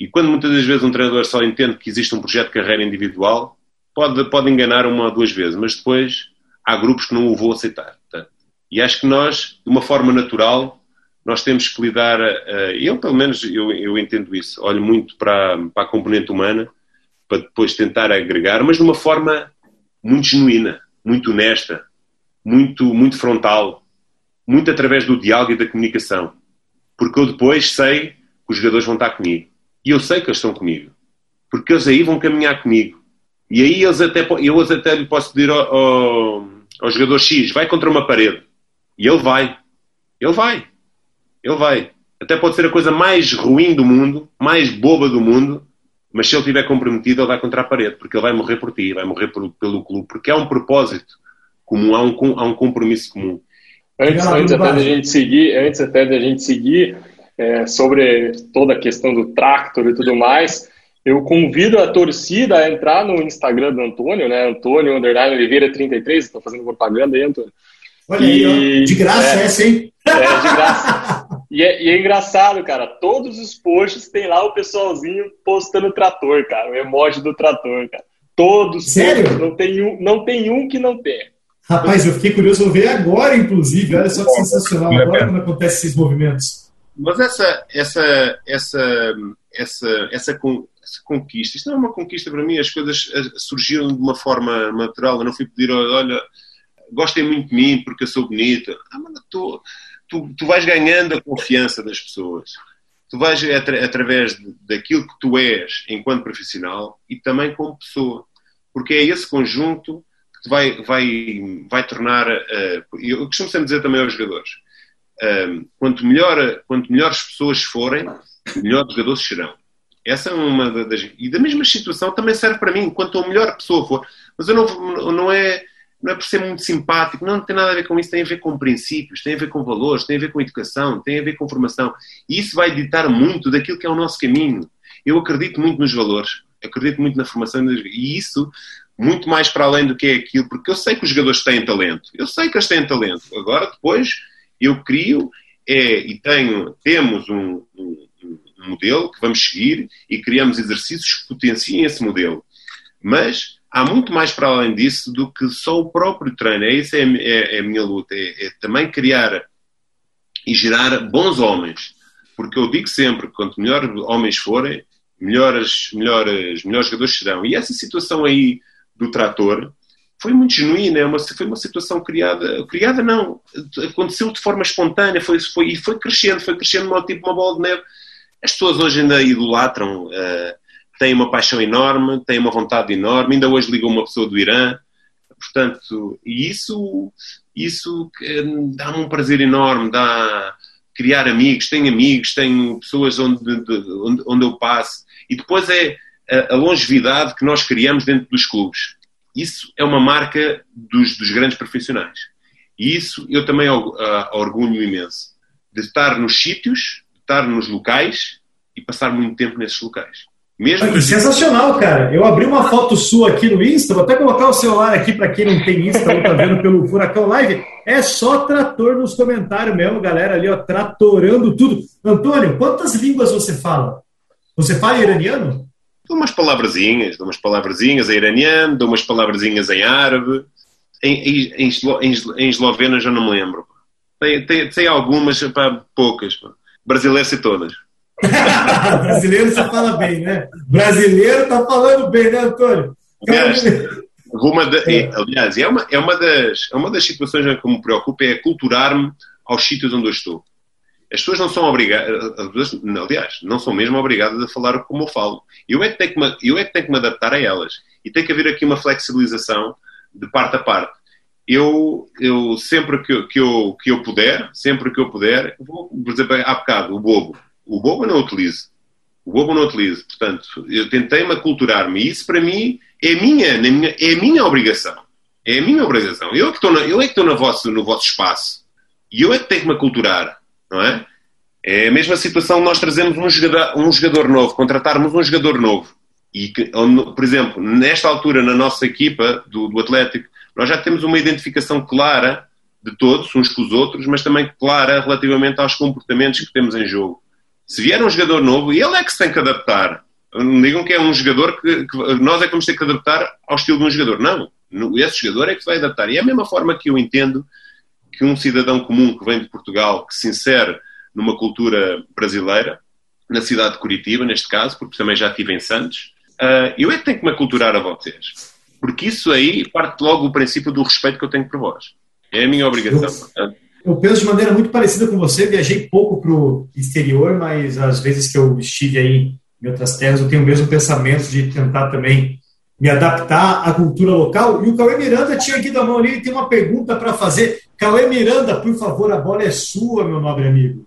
E quando muitas das vezes um treinador só entende que existe um projeto de carreira individual, pode, pode enganar uma ou duas vezes, mas depois há grupos que não o vão aceitar. Portanto, e acho que nós, de uma forma natural, nós temos que lidar, uh, eu pelo menos eu, eu entendo isso, olho muito para, para a componente humana, para depois tentar agregar, mas de uma forma muito genuína, muito honesta, muito, muito frontal, muito através do diálogo e da comunicação. Porque eu depois sei que os jogadores vão estar comigo. E eu sei que eles estão comigo. Porque eles aí vão caminhar comigo. E aí eles até, eu até lhe posso pedir ao, ao, ao jogador X, vai contra uma parede. E ele vai. Ele vai. Ele vai. Até pode ser a coisa mais ruim do mundo, mais boba do mundo, mas se ele estiver comprometido, ele vai contra a parede, porque ele vai morrer por ti, vai morrer por, pelo clube, porque há um propósito comum, há um, há um compromisso comum. Antes, antes até da gente seguir, antes até da gente seguir é, sobre toda a questão do tractor e tudo mais, eu convido a torcida a entrar no Instagram do Antônio, né? Antônio Oliveira 33, estou fazendo propaganda aí, Antônio. Olha e, aí, ó. de graça é, essa, hein? É, de graça. e, é, e, é, engraçado, cara, todos os posts tem lá o pessoalzinho postando trator, cara, o emoji do trator, cara. Todos, Sério? Todos, não tem um, não tem um que não tenha. Rapaz, eu fiquei curioso, vou ver agora, inclusive. Olha só que sensacional. Agora quando acontecem esses movimentos. Mas essa, essa, essa, essa, essa, conquista, isto não é uma conquista para mim, as coisas eh, surgiram de uma forma natural. Eu não fui pedir, olha, gostem muito de mim porque eu sou bonita. Ah, mas tu, tu, tu vais ganhando a confiança das pessoas. Tu vais atra através daquilo que tu és enquanto profissional e também como pessoa. Porque é esse conjunto que te vai, vai, vai tornar. Uh, eu costumo sempre dizer também aos jogadores: uh, quanto, melhor, quanto melhores pessoas forem, melhores jogadores serão. Essa é uma das. E da mesma situação também serve para mim, quanto a melhor pessoa for. Mas eu não, não é não é por ser muito simpático, não, não tem nada a ver com isso, tem a ver com princípios, tem a ver com valores, tem a ver com educação, tem a ver com formação. E isso vai ditar muito daquilo que é o nosso caminho. Eu acredito muito nos valores, acredito muito na formação e isso muito mais para além do que é aquilo, porque eu sei que os jogadores têm talento, eu sei que eles têm talento. Agora, depois, eu crio é, e tenho, temos um, um, um modelo que vamos seguir e criamos exercícios que potenciem esse modelo. Mas há muito mais para além disso do que só o próprio treino. É isso é, é, é a minha luta, é, é, também criar e gerar bons homens. Porque eu digo sempre, quanto melhores homens forem, melhores, melhores, melhores jogadores serão. E essa situação aí do trator foi muito genuína, é uma, foi uma situação criada, criada não, aconteceu de forma espontânea, foi, foi, e foi crescendo, foi crescendo tipo uma bola de neve. As pessoas hoje ainda idolatram uh, têm uma paixão enorme, têm uma vontade enorme. Ainda hoje ligam uma pessoa do Irã. Portanto, e isso, isso dá-me um prazer enorme, dá criar amigos, tenho amigos, tenho pessoas onde, onde, onde eu passo. E depois é a, a, longevidade que nós criamos dentro dos clubes. Isso é uma marca dos, dos grandes profissionais. E isso eu também orgulho imenso. De estar nos sítios, de estar nos locais e passar muito tempo nesses locais. Mesmo. Sensacional, cara. Eu abri uma foto sua aqui no Insta, vou até colocar o celular aqui para quem não tem Insta ou tá vendo pelo Furacão Live. É só trator nos comentários mesmo, galera ali, ó, tratorando tudo. Antônio, quantas línguas você fala? Você fala iraniano? Dou umas palavrazinhas, dou umas palavrazinhas em iraniano, dou umas palavrazinhas em árabe. Em, em, em, em esloveno já não me lembro. Tem, tem, tem algumas, pá, poucas. Pá. Brasileiro sei todas. Brasileiro você fala bem, né? Brasileiro tá falando bem, né, Antônio? Aliás, uma de, é, aliás é, uma, é, uma das, é uma das situações que me preocupa é culturar-me aos sítios onde eu estou. As pessoas não são obrigadas, aliás, não são mesmo obrigadas a falar como eu falo. Eu é, que tenho que me, eu é que tenho que me adaptar a elas. E tem que haver aqui uma flexibilização de parte a parte. Eu, eu sempre que, que, eu, que eu puder, sempre que eu puder, vou, por exemplo, há bocado, o bobo o bobo não utilizo. O bobo não utilizo. Portanto, eu tentei-me aculturar-me. Isso, para mim, é minha, minha, é a minha obrigação. É a minha obrigação. Eu é que estou, eu é que estou no, vosso, no vosso espaço. E eu é que tenho que me aculturar. Não é? É a mesma situação nós trazemos um jogador, um jogador novo, contratarmos um jogador novo. E, que, por exemplo, nesta altura, na nossa equipa do, do Atlético, nós já temos uma identificação clara de todos, uns com os outros, mas também clara relativamente aos comportamentos que temos em jogo. Se vier um jogador novo, ele é que se tem que adaptar. Não digam que é um jogador que, que, nós é que vamos ter que adaptar ao estilo de um jogador. Não. Esse jogador é que se vai adaptar. E é a mesma forma que eu entendo que um cidadão comum que vem de Portugal, que se insere numa cultura brasileira, na cidade de Curitiba, neste caso, porque também já estive em Santos, uh, eu é que tenho que me aculturar a vocês. Porque isso aí parte logo do princípio do respeito que eu tenho por vós. É a minha obrigação. Eu, eu penso de maneira muito parecida com você. Viajei pouco para o exterior, mas às vezes que eu estive aí em outras terras, eu tenho o mesmo pensamento de tentar também me adaptar à cultura local. E o Cauê Miranda tinha aqui da mão ali, tem uma pergunta para fazer. Cauê Miranda, por favor, a bola é sua, meu nobre amigo.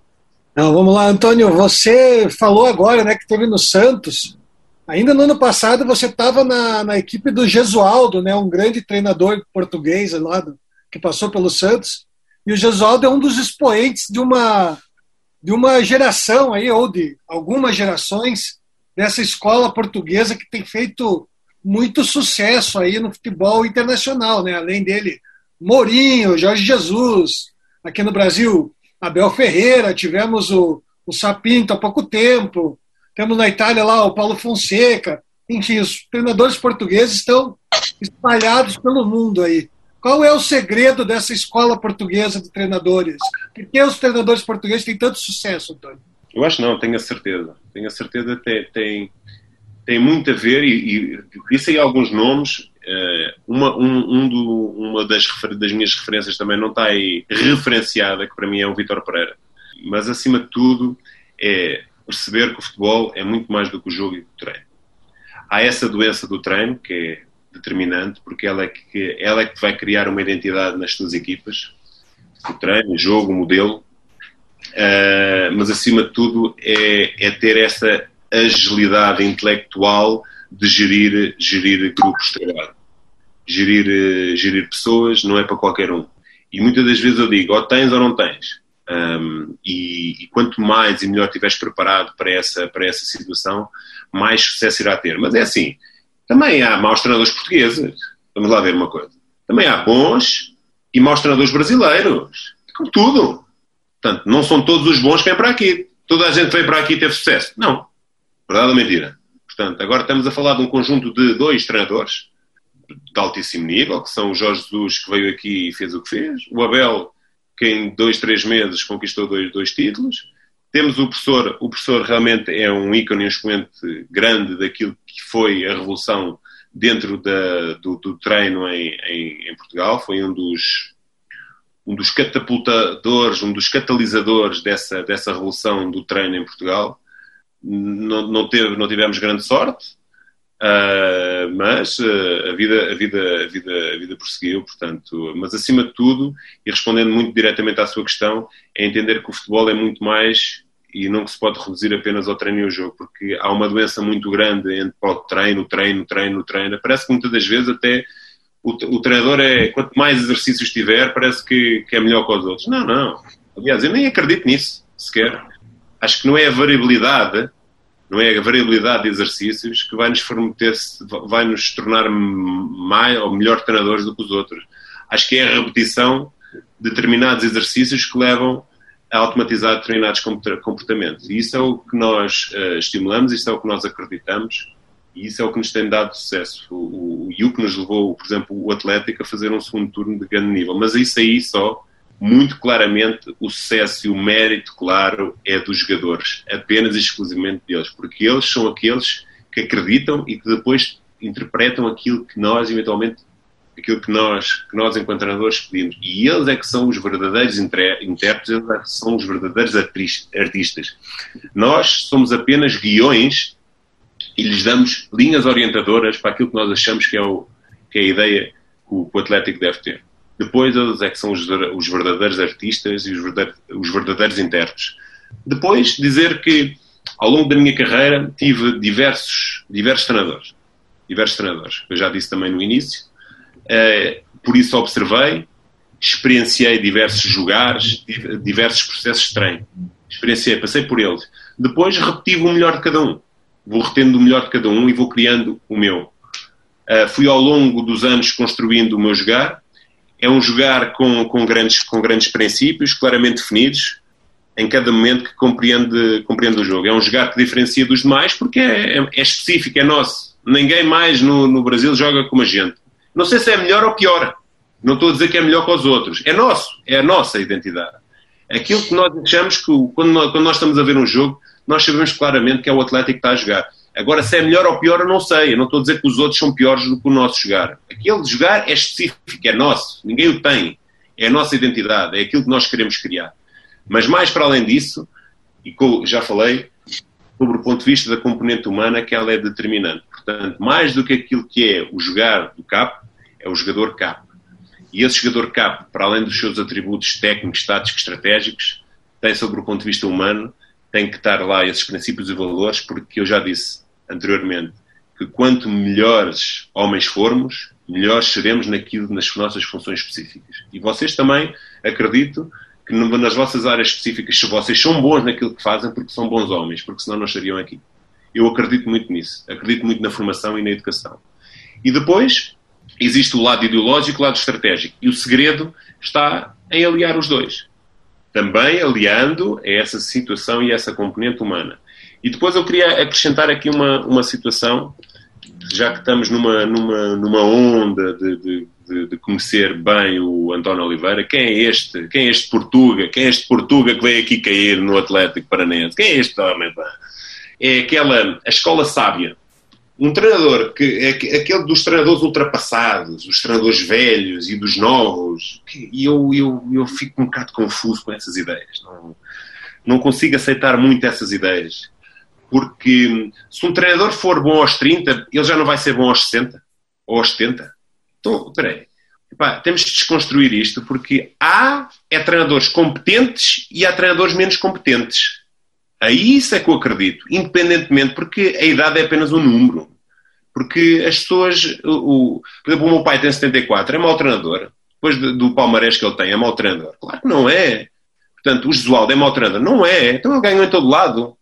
Não, vamos lá, Antônio. Você falou agora né, que teve no Santos. Ainda no ano passado você estava na, na, equipe do Gesualdo, né, um grande treinador português lá do, que passou pelo Santos. E o Gesualdo é um dos expoentes de uma, de uma geração aí, ou de algumas gerações, dessa escola portuguesa que tem feito muito sucesso aí no futebol internacional, né? Além dele, Mourinho, Jorge Jesus, aqui no Brasil, Abel Ferreira, tivemos o, o Sapinto há pouco tempo, temos na Itália lá o Paulo Fonseca, enfim, os treinadores portugueses estão espalhados pelo mundo aí. Qual é o segredo dessa escola portuguesa de treinadores? Por que os treinadores portugueses têm tanto sucesso, Antônio? Eu acho não, tenho a certeza. Tenho a certeza que tem, tem, tem muito a ver, e, e disse aí alguns nomes. Uh, uma, um, um do, uma das, das minhas referências também não está aí referenciada, que para mim é o Vitor Pereira. Mas acima de tudo é perceber que o futebol é muito mais do que o jogo e o treino. Há essa doença do treino, que é determinante, porque ela é que, ela é que vai criar uma identidade nas tuas equipas, o treino, o jogo, o modelo, uh, mas acima de tudo é, é, ter essa agilidade intelectual de gerir, gerir grupos de trabalho. Gerir, gerir pessoas não é para qualquer um. E muitas das vezes eu digo, ou tens ou não tens. Um, e, e, quanto mais e melhor estiveres preparado para essa, para essa situação, mais sucesso irá ter. Mas é assim, também há maus treinadores portugueses. Vamos lá ver uma coisa. Também há bons e maus treinadores brasileiros. Como tudo. Portanto, não são todos os bons que vêm para aqui. Toda a gente veio para aqui e teve sucesso. Não. Verdade ou mentira? Portanto, agora estamos a falar de um conjunto de dois treinadores de altíssimo nível, que são o Jorge Jesus, que veio aqui e fez o que fez, o Abel, que em dois, três meses conquistou dois, dois títulos, temos o professor, o professor realmente é um ícone, um expoente grande daquilo que foi a revolução dentro da, do, do, treino em, em, em, Portugal, foi um dos, um dos catapultadores, um dos catalisadores dessa, dessa revolução do treino em Portugal. Não, não, teve, não tivemos grande sorte, uh, mas uh, a, vida, a, vida, a, vida, a vida prosseguiu, portanto, mas acima de tudo, e respondendo muito diretamente à sua questão, é entender que o futebol é muito mais e não se pode reduzir apenas ao treino e ao jogo, porque há uma doença muito grande entre o treino, treino, treino, treino. Parece que muitas das vezes até o, o treinador é, quanto mais exercícios tiver, parece que, que, é melhor que os outros. Não, não. Aliás, eu nem acredito nisso, sequer. Acho que não é a variabilidade, não é a variabilidade de exercícios que vai nos fornecer, vai nos tornar mais ou melhor treinadores do que os outros. Acho que é a repetição de determinados exercícios que levam a automatizar determinados comportamentos. E isso é o que nós uh, estimulamos, isso é o que nós acreditamos e isso é o que nos tem dado sucesso. O, o, e o que nos levou, por exemplo, o Atlético a fazer um segundo turno de grande nível. Mas isso aí só, muito claramente, o sucesso e o mérito, claro, é dos jogadores, apenas e exclusivamente deles, porque eles são aqueles que acreditam e que depois interpretam aquilo que nós, eventualmente, aquilo que nós, que nós enquanto treinadores pedimos. E eles é que são os verdadeiros intérpretes, eles é que são os verdadeiros artistas. Nós somos apenas guiões e lhes damos linhas orientadoras para aquilo que nós achamos que é, o, que é a ideia que o, o Atlético deve ter. Depois eles é que são os, os verdadeiros artistas e os verdadeiros, os verdadeiros intérpretes. Depois dizer que ao longo da minha carreira tive diversos, diversos treinadores. Diversos treinadores. Eu já disse também no início por isso observei, experienciei diversos jogares, diversos processos de treino. Experienciei, passei por eles. Depois repeti o melhor de cada um. Vou retendo o melhor de cada um e vou criando o meu. Uh, fui ao longo dos anos construindo o meu jogar. É um jogar com, com, grandes, com grandes princípios, claramente definidos, em cada momento que compreende, compreende o jogo. É um jogar que diferencia dos demais porque é, é, é específico, é nosso. Ninguém mais no, no Brasil joga como a gente. Não sei se é melhor ou pior. Não estou a dizer que é melhor que os outros. É nosso, é a nossa identidade. Aquilo que nós achamos que, quando nós, quando nós estamos a ver um jogo, nós sabemos claramente que é o Atlético que está a jogar. Agora, se é melhor ou pior, eu não sei. Eu não estou a dizer que os outros são piores do que o nosso jogar. Aquele jogar é específico, é nosso. Ninguém o tem. é a nossa identidade, é aquilo que nós queremos criar. Mas mais para além disso, e já falei, sobre o ponto de vista da componente humana, que ela é determinante. Portanto, mais do que aquilo que é o jogar do CAP, é o jogador CAP. E esse jogador CAP, para além dos seus atributos técnicos, táticos, estratégicos, tem sobre o ponto de vista humano, tem que estar lá esses princípios e valores, porque eu já disse anteriormente que quanto melhores homens formos, melhores seremos naquilo, nas nossas funções específicas. E vocês também, acredito, que nas vossas áreas específicas, se vocês são bons naquilo que fazem, porque são bons homens, porque senão não estariam aqui. Eu acredito muito nisso. Acredito muito na formação e na educação. E depois, existe o lado ideológico e o lado estratégico. E o segredo está em aliar os dois. Também aliando a essa situação e essa componente humana. E depois eu queria acrescentar aqui uma, uma situação, já que estamos numa, numa, numa onda de, de de, de, conhecer bem o António Oliveira. Quem é este? Quem é este Portuga? Quem é este Portuga que veio aqui cair no Atlético Paranense? Quem é este homem? É aquela a escola sábia. Um treinador que é aquele dos treinadores ultrapassados, os treinadores velhos e dos novos. E eu, eu, eu fico um bocado confuso com essas ideias. Não, não consigo aceitar muito essas ideias. Porque se um treinador for bom aos 30, ele já não vai ser bom aos 60 ou aos 70 então, peraí. Epá, temos de desconstruir isto porque há é treinadores competentes e há treinadores menos competentes. Aí isso é que eu acredito, independentemente, porque a idade é apenas um número. Porque as pessoas, o, o, por exemplo, o meu pai tem 74, é mau treinador. Depois do palmarés que ele tem, é mau treinador. Claro que não é. Portanto, o Jesualdo é mau treinador. Não é. Então ele ganhou em todo lado.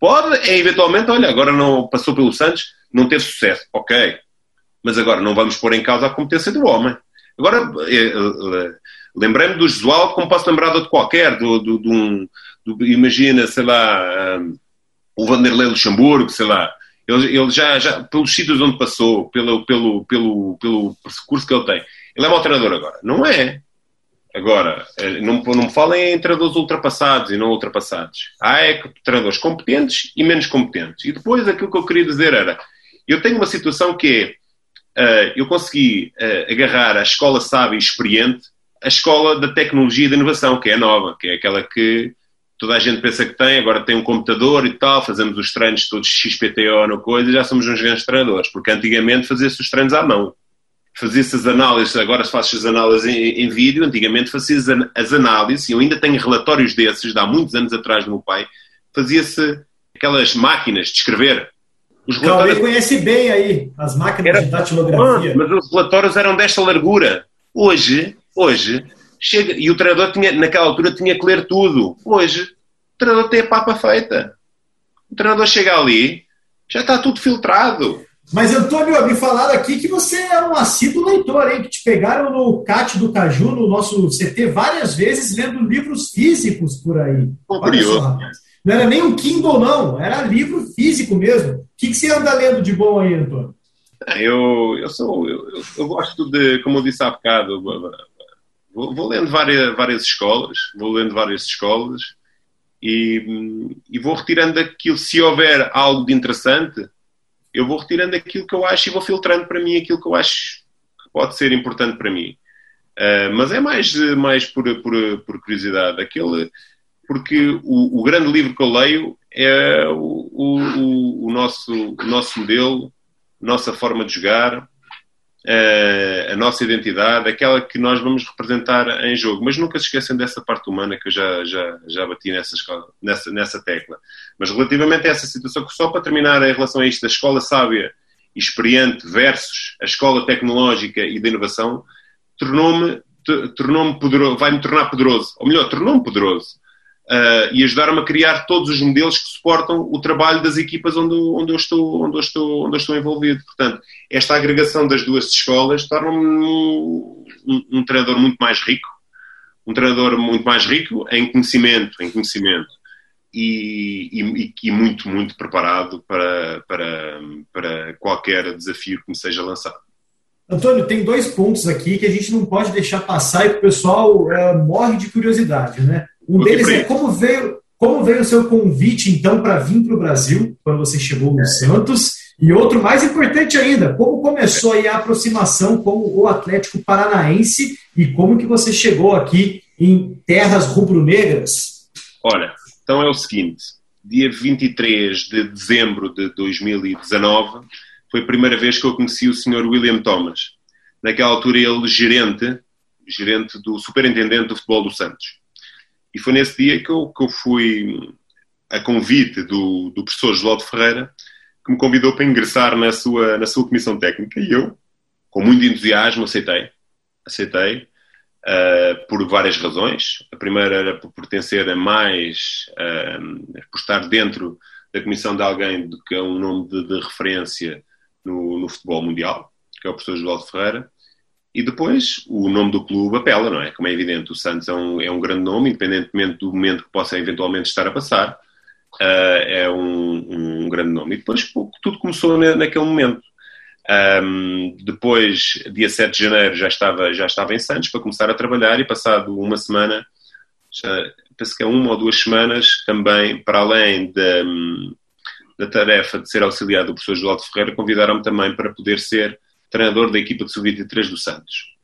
Pode, é eventualmente, olha, agora não passou pelo Santos, não teve sucesso. Ok. Mas agora não vamos pôr em causa a competência do homem. Agora, eh, eh, lembrei-me do Josual como posso lembrar de qualquer, do, do, do, um, do, imagina, sei lá, um, o Vanderlei Luxemburgo, sei lá, ele, ele, já, já, pelos sítios onde passou, pelo, pelo, pelo, pelo percurso que ele tem, ele é mau treinador agora. Não é. Agora, eh, não, não me falem em treinadores ultrapassados e não ultrapassados. Há é, treinadores competentes e menos competentes. E depois aquilo que eu queria dizer era, eu tenho uma situação que é, uh, eu consegui uh, agarrar a escola sábia e experiente, a escola da tecnologia e da inovação, que é nova, que é aquela que toda a gente pensa que tem, agora tem um computador e tal, fazemos os treinos todos XPTO no coisa e já somos uns grandes treinadores, porque antigamente fazia-se os treinos à mão. Fazia-se as análises, agora se faz as análises em, em vídeo, antigamente fazia-se as análises, e eu ainda tenho relatórios desses, de há muitos anos atrás do meu pai, fazia-se aquelas máquinas de escrever, os relatórios... Cauê conhece bem aí as máquinas Era... de datilografia. Ah, mas os relatórios eram desta largura. Hoje, hoje, chega... E o treinador tinha, naquela altura tinha que ler tudo. Hoje, o treinador tem a papa feita. O treinador chega ali, já está tudo filtrado. Mas, Antônio, me falaram aqui que você era um assíduo leitor, hein? Que te pegaram no CAT do Caju, no nosso CT, várias vezes, lendo livros físicos por aí. Curioso. Não era nem um Kindle, não. Era livro físico mesmo. O que, que você anda lendo de bom aí, Antônio? É, eu, eu, sou, eu, eu gosto de, como eu disse há bocado, vou, vou lendo várias, várias escolas, vou lendo várias escolas e, e vou retirando aquilo, se houver algo de interessante, eu vou retirando aquilo que eu acho e vou filtrando para mim aquilo que eu acho que pode ser importante para mim. Uh, mas é mais, mais por, por, por curiosidade. Aquele, porque o, o, grande livro que eu leio é o, o, o nosso, o nosso modelo, nossa forma de jogar, a, a nossa identidade, aquela que nós vamos representar em jogo. Mas nunca se esqueçam dessa parte humana que eu já, já, já bati nessa, escola, nessa, nessa tecla. Mas relativamente a essa situação, só para terminar em relação a isto, da escola sábia e experiente versus a escola tecnológica e da inovação, tornou-me tornou poderoso, vai-me tornar poderoso, ou melhor, tornou-me poderoso uh, e ajudaram-me a criar todos os modelos que suportam o trabalho das equipas onde, onde, eu, estou, onde, eu, estou, onde eu estou envolvido. Portanto, esta agregação das duas escolas torna-me um, um, um treinador muito mais rico, um treinador muito mais rico em conhecimento, em conhecimento. E, e, e, muito, muito preparado para, para, para qualquer desafio que me seja lançado. Antônio, tem dois pontos aqui que a gente não pode deixar passar e que o pessoal uh, morre de curiosidade, né? Um deles é como veio, como veio o seu convite, então, para vir para o Brasil, quando você chegou no Santos, E outro mais importante ainda, como começou aí a aproximação com o Atlético Paranaense e como que você chegou aqui em terras rubro-negras? Olha, então é o seguinte, dia 23 de dezembro de 2019 foi a primeira vez que eu conheci o Sr. William Thomas. Naquela altura ele gerente, gerente do superintendente do futebol do Santos. E foi nesse dia que eu, que eu fui a convite do, do professor João Ferreira que me convidou para ingressar na sua, na sua comissão técnica e eu, com muito entusiasmo, aceitei. Aceitei uh, por várias razões. A primeira era por pertencer a mais, uh, por estar dentro da comissão de alguém que é um nome de, de referência no, no, futebol mundial, que é o professor João Ferreira. E depois o nome do clube apela, não é? Como é evidente, o Santos é um, é um grande nome, independentemente do momento que possa eventualmente estar a passar uh, é um, um, grande nome. E depois tudo começou naquele momento. Um, depois, dia 7 de janeiro, já estava, já estava em Santos para começar a trabalhar e passado uma semana, já, penso que é uma ou duas semanas, também, para além da, da tarefa de ser auxiliar do professor João Ferreira, convidaram-me também para poder ser treinador da equipa de sub-23 do Santos.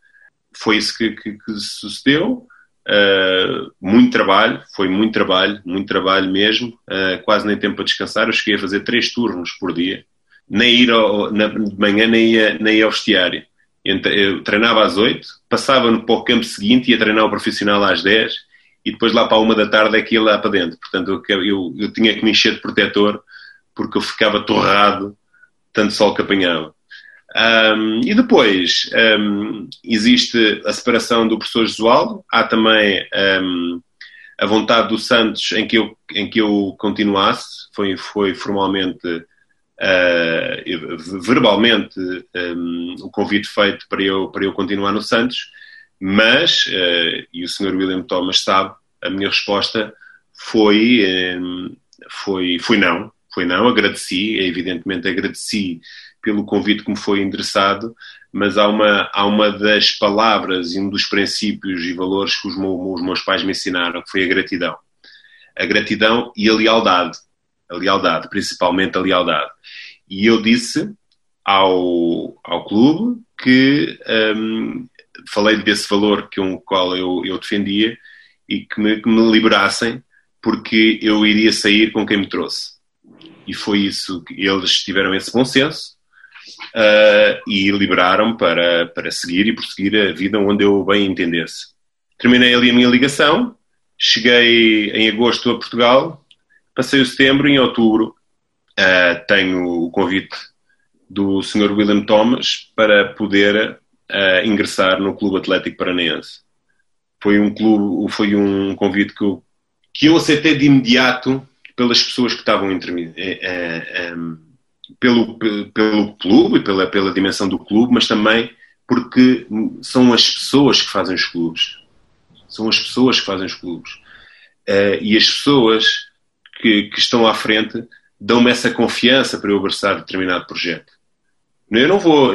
Foi isso que, que, que sucedeu. Uh, muito trabalho, foi muito trabalho, muito trabalho mesmo, uh, quase nem tempo para descansar. Eu cheguei a fazer três turnos por dia, nem ir ao, na, de manhã, nem ia, nem ia ao vestiário. Eu treinava às oito, passava no para o campo seguinte, ia treinar o profissional às dez e depois lá para uma da tarde é que ia lá para dentro. Portanto, eu, eu, eu tinha que me encher de protetor porque eu ficava torrado tanto sol que apanhava. Um, e depois um, existe a separação do professor Josualdo, há também um, a vontade do Santos em que eu, em que eu continuasse, foi, foi formalmente, uh, verbalmente, o convite feito para eu, para eu continuar no Santos, mas, uh, e o Sr. William Thomas sabe, a minha resposta foi, foi, foi não, foi não, agradeci, evidentemente agradeci pelo convite que me foi endereçado, mas há uma, há uma das palavras e um dos princípios e valores que os, meus, os meus pais me ensinaram, que foi a gratidão. A gratidão e a lealdade. A lealdade, principalmente a lealdade. E eu disse ao, ao clube que um, falei desse valor que um qual eu, eu defendia e que me, que me liberassem porque eu iria sair com quem me trouxe. E foi isso que eles tiveram esse bom senso uh, e liberaram para, para seguir e prosseguir a vida onde eu bem entendesse. Terminei ali a minha ligação, cheguei em agosto a Portugal, passei o setembro e em outubro uh, tenho o convite do Sr. William Thomas para poder uh, ingressar no Clube Atlético Paranaense. Foi um clube, foi um convite que eu, que eu aceitei de imediato pelas pessoas que estavam entre mim pelo, pelo clube, pela, pela dimensão do clube, mas também porque são as pessoas que fazem os clubes. São as pessoas que fazem os clubes. Uh, e as pessoas que, que estão à frente dão-me essa confiança para eu abraçar determinado projeto. Eu não vou,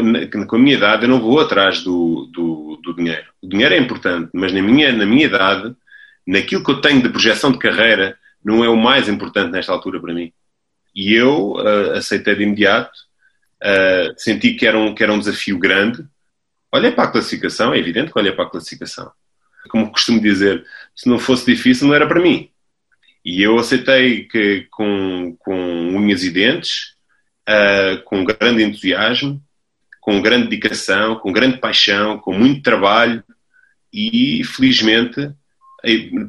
com a minha idade, eu não vou atrás do, do, do, dinheiro. O dinheiro é importante, mas na minha, na minha idade, naquilo que eu tenho de projeção de carreira, não é o mais importante nesta altura para mim. E eu uh, aceitei de imediato, uh, senti que era, um, que era um desafio grande. Olhei para a classificação, é evidente que olhei para a classificação. Como costumo dizer, se não fosse difícil, não era para mim. E eu aceitei que com, com unhas e dentes, uh, com grande entusiasmo, com grande dedicação, com grande paixão, com muito trabalho e, felizmente,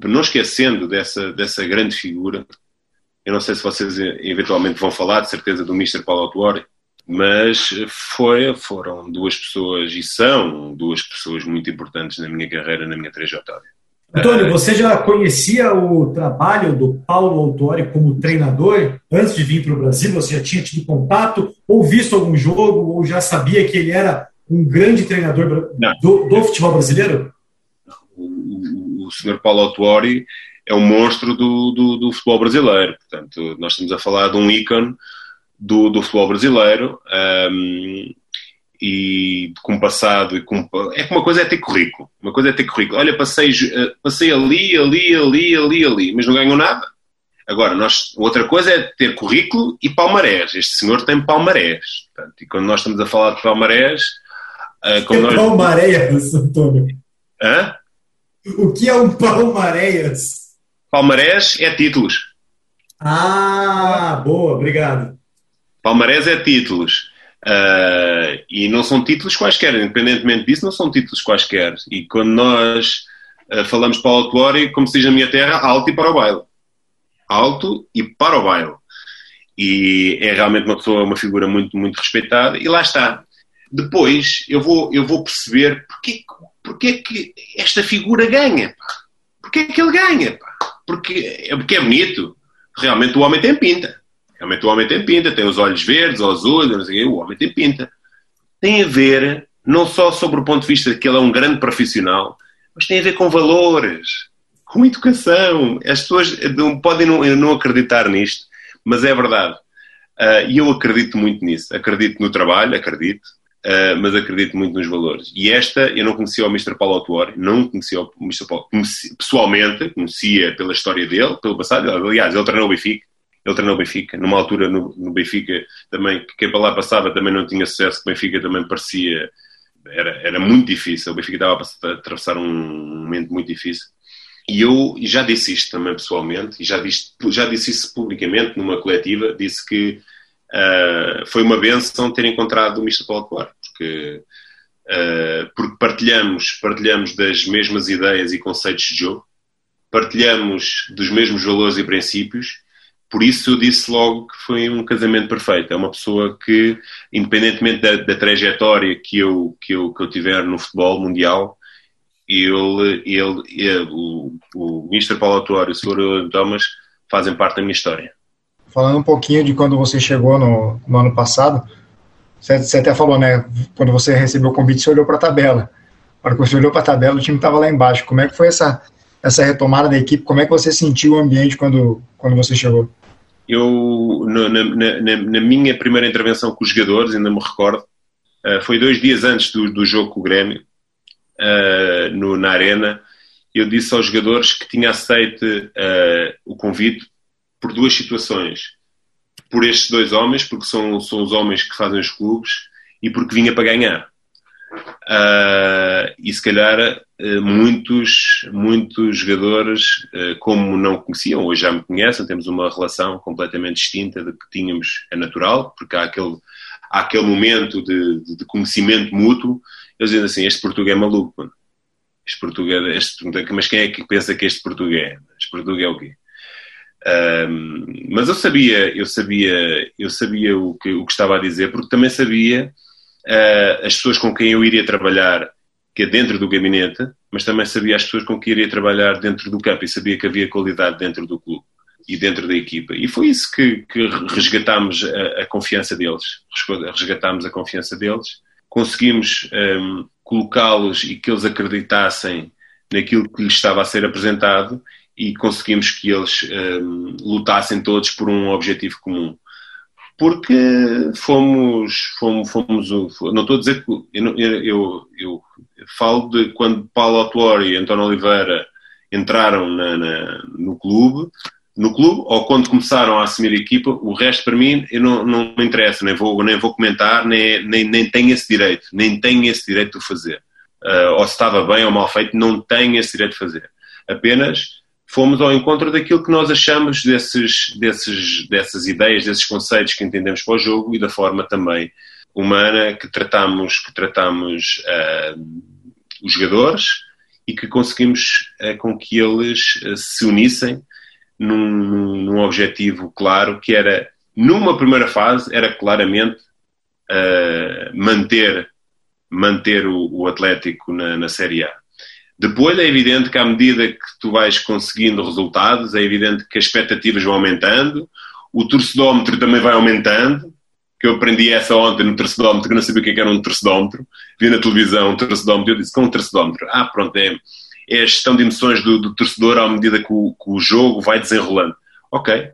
não esquecendo dessa, dessa grande figura, eu não sei se vocês eventualmente vão falar, de certeza, do Mr. Paulo Autuori, mas foi, foram duas pessoas, e são duas pessoas muito importantes na minha carreira, na minha trajetória. Antônio, você já conhecia o trabalho do Paulo Autuori como treinador antes de vir para o Brasil? Você já tinha tido contato, ou visto algum jogo, ou já sabia que ele era um grande treinador do, do futebol brasileiro? O, senhor Paulo Autuori é um monstro do, do, do, futebol brasileiro. Portanto, nós estamos a falar de um ícone do, do futebol brasileiro um, e com passado e com é que uma coisa é ter currículo, uma coisa é ter currículo. Olha, passei, eh, passei ali, ali, ali, ali, ali, mas não ganhou nada. Agora, nós, outra coisa é ter currículo e palmarés. Este senhor tem palmarés. Portanto, e quando nós estamos a falar de palmarés. Uh, como é nós... palmarés, Antônio? Hã? O que é um palmarés? Palmarés é títulos. Ah, boa, obrigado. Palmarés é títulos. Uh, e não são títulos quaisquer, independentemente disso, não são títulos quaisquer. E quando nós uh, falamos para o autuário, como se diz na minha terra, alto e para o baile. Alto e para o baile. E é realmente uma pessoa, uma figura muito, muito respeitada, e lá está. Depois eu vou, eu vou perceber porque, porque é que esta figura ganha. Pá. Porque é que ele ganha? Pá. Porque, porque é bonito. Realmente o homem tem pinta. Realmente o homem tem pinta, tem os olhos verdes, ou azuis, não sei o, o homem tem pinta. Tem a ver, não só sobre o ponto de vista de que ele é um grande profissional, mas tem a ver com valores, com educação. As pessoas podem não, não acreditar nisto, mas é verdade. Uh, e eu acredito muito nisso. Acredito no trabalho, acredito, uh, mas acredito muito nos valores. E esta, eu não conhecia o Mr. Paulo Autuori, não conhecia o Mr. Paulo conheci, pessoalmente, conhecia pela história dele, pelo passado. Aliás, ele treinou o Benfica, ele treinou o Benfica, numa altura no, no, Benfica também, quem para lá passava também não tinha sucesso, o Benfica também parecia, era, era muito difícil, o Benfica estava a atravessar um momento muito difícil. E eu já disse isto também pessoalmente, e já disse, já disse isso publicamente numa coletiva, disse que uh, foi uma benção ter encontrado o Mr. Paulo Claro, porque, uh, porque partilhamos, partilhamos das mesmas ideias e conceitos de jogo, partilhamos dos mesmos valores e princípios, por isso eu disse logo que foi um casamento perfeito. É uma pessoa que, independentemente da, da trajetória que eu, que, eu, que eu tiver no futebol mundial, ele, ele, ele o, o Mr. Paulo Autuário e o Sr. Thomas fazem parte da minha história. Falando um pouquinho de quando você chegou no, no ano passado, você, você, até falou, né? Quando você recebeu o convite, você olhou para a tabela. Quando você olhou para a tabela, o time estava lá embaixo. Como é que foi essa, essa retomada da equipe? Como é que você sentiu o ambiente quando, quando você chegou? eu, na, na, na, minha primeira intervenção com os jogadores, ainda me recordo, uh, foi dois dias antes do, do jogo com o Grêmio, uh, no, na Arena, eu disse aos jogadores que tinha aceito uh, o convite por duas situações. Por estes dois homens, porque são, são os homens que fazem os clubes, e porque vinha para ganhar. Uh, e se calhar uh, muitos, muitos jogadores, uh, como não conheciam, hoje já me conhecem, temos uma relação completamente distinta de que tínhamos, é natural, porque há aquele, há aquele momento de, de, de conhecimento mútuo, eles dizem assim, este português é maluco, mano. Este português, este, mas quem é que pensa que este português é? Este português é o quê? Mas eu sabia, eu sabia, eu sabia o que, o que estava a dizer, porque também sabia uh, as pessoas com quem eu iria trabalhar, que é dentro do gabinete, mas também sabia as pessoas com quem iria trabalhar dentro do campo e sabia que havia qualidade dentro do clube e dentro da equipa. E foi isso que, que resgatámos a, a, confiança deles. Resgatámos a confiança deles, conseguimos um, colocá-los e que eles acreditassem naquilo que lhes estava a ser apresentado e conseguimos que eles um, lutassem todos por um objetivo comum porque fomos, fomos, fomos não estou a dizer que, eu, eu, eu falo de quando Paulo Autuori e António Oliveira entraram na, na, no clube, no clube, ou quando começaram a assumir a equipa, o resto para mim eu não, não me interessa, nem vou, nem vou comentar, nem, nem, nem tenho esse direito, nem tenho esse direito de fazer. Uh, ou se estava bem ou mal feito, não tenho esse direito de fazer. Apenas fomos ao encontro daquilo que nós achamos desses, desses, dessas ideias, desses conceitos que entendemos para o jogo e da forma também humana que tratamos, que tratamos uh, os jogadores e que conseguimos uh, com que eles uh, se unissem num, num, objetivo claro que era, numa primeira fase, era claramente manter, manter o, o Atlético na, na Série A depois é evidente que à medida que tu vais conseguindo resultados, é evidente que as expectativas vão aumentando, o torcedómetro também vai aumentando, que eu aprendi essa ontem no torcedómetro, que não sabia o que é era um torcedómetro, vi na televisão um torcedómetro, eu disse, com um torcedómetro? Ah, pronto, é, é a gestão de emoções do, do torcedor à medida que o, que o jogo vai desenrolando. Ok,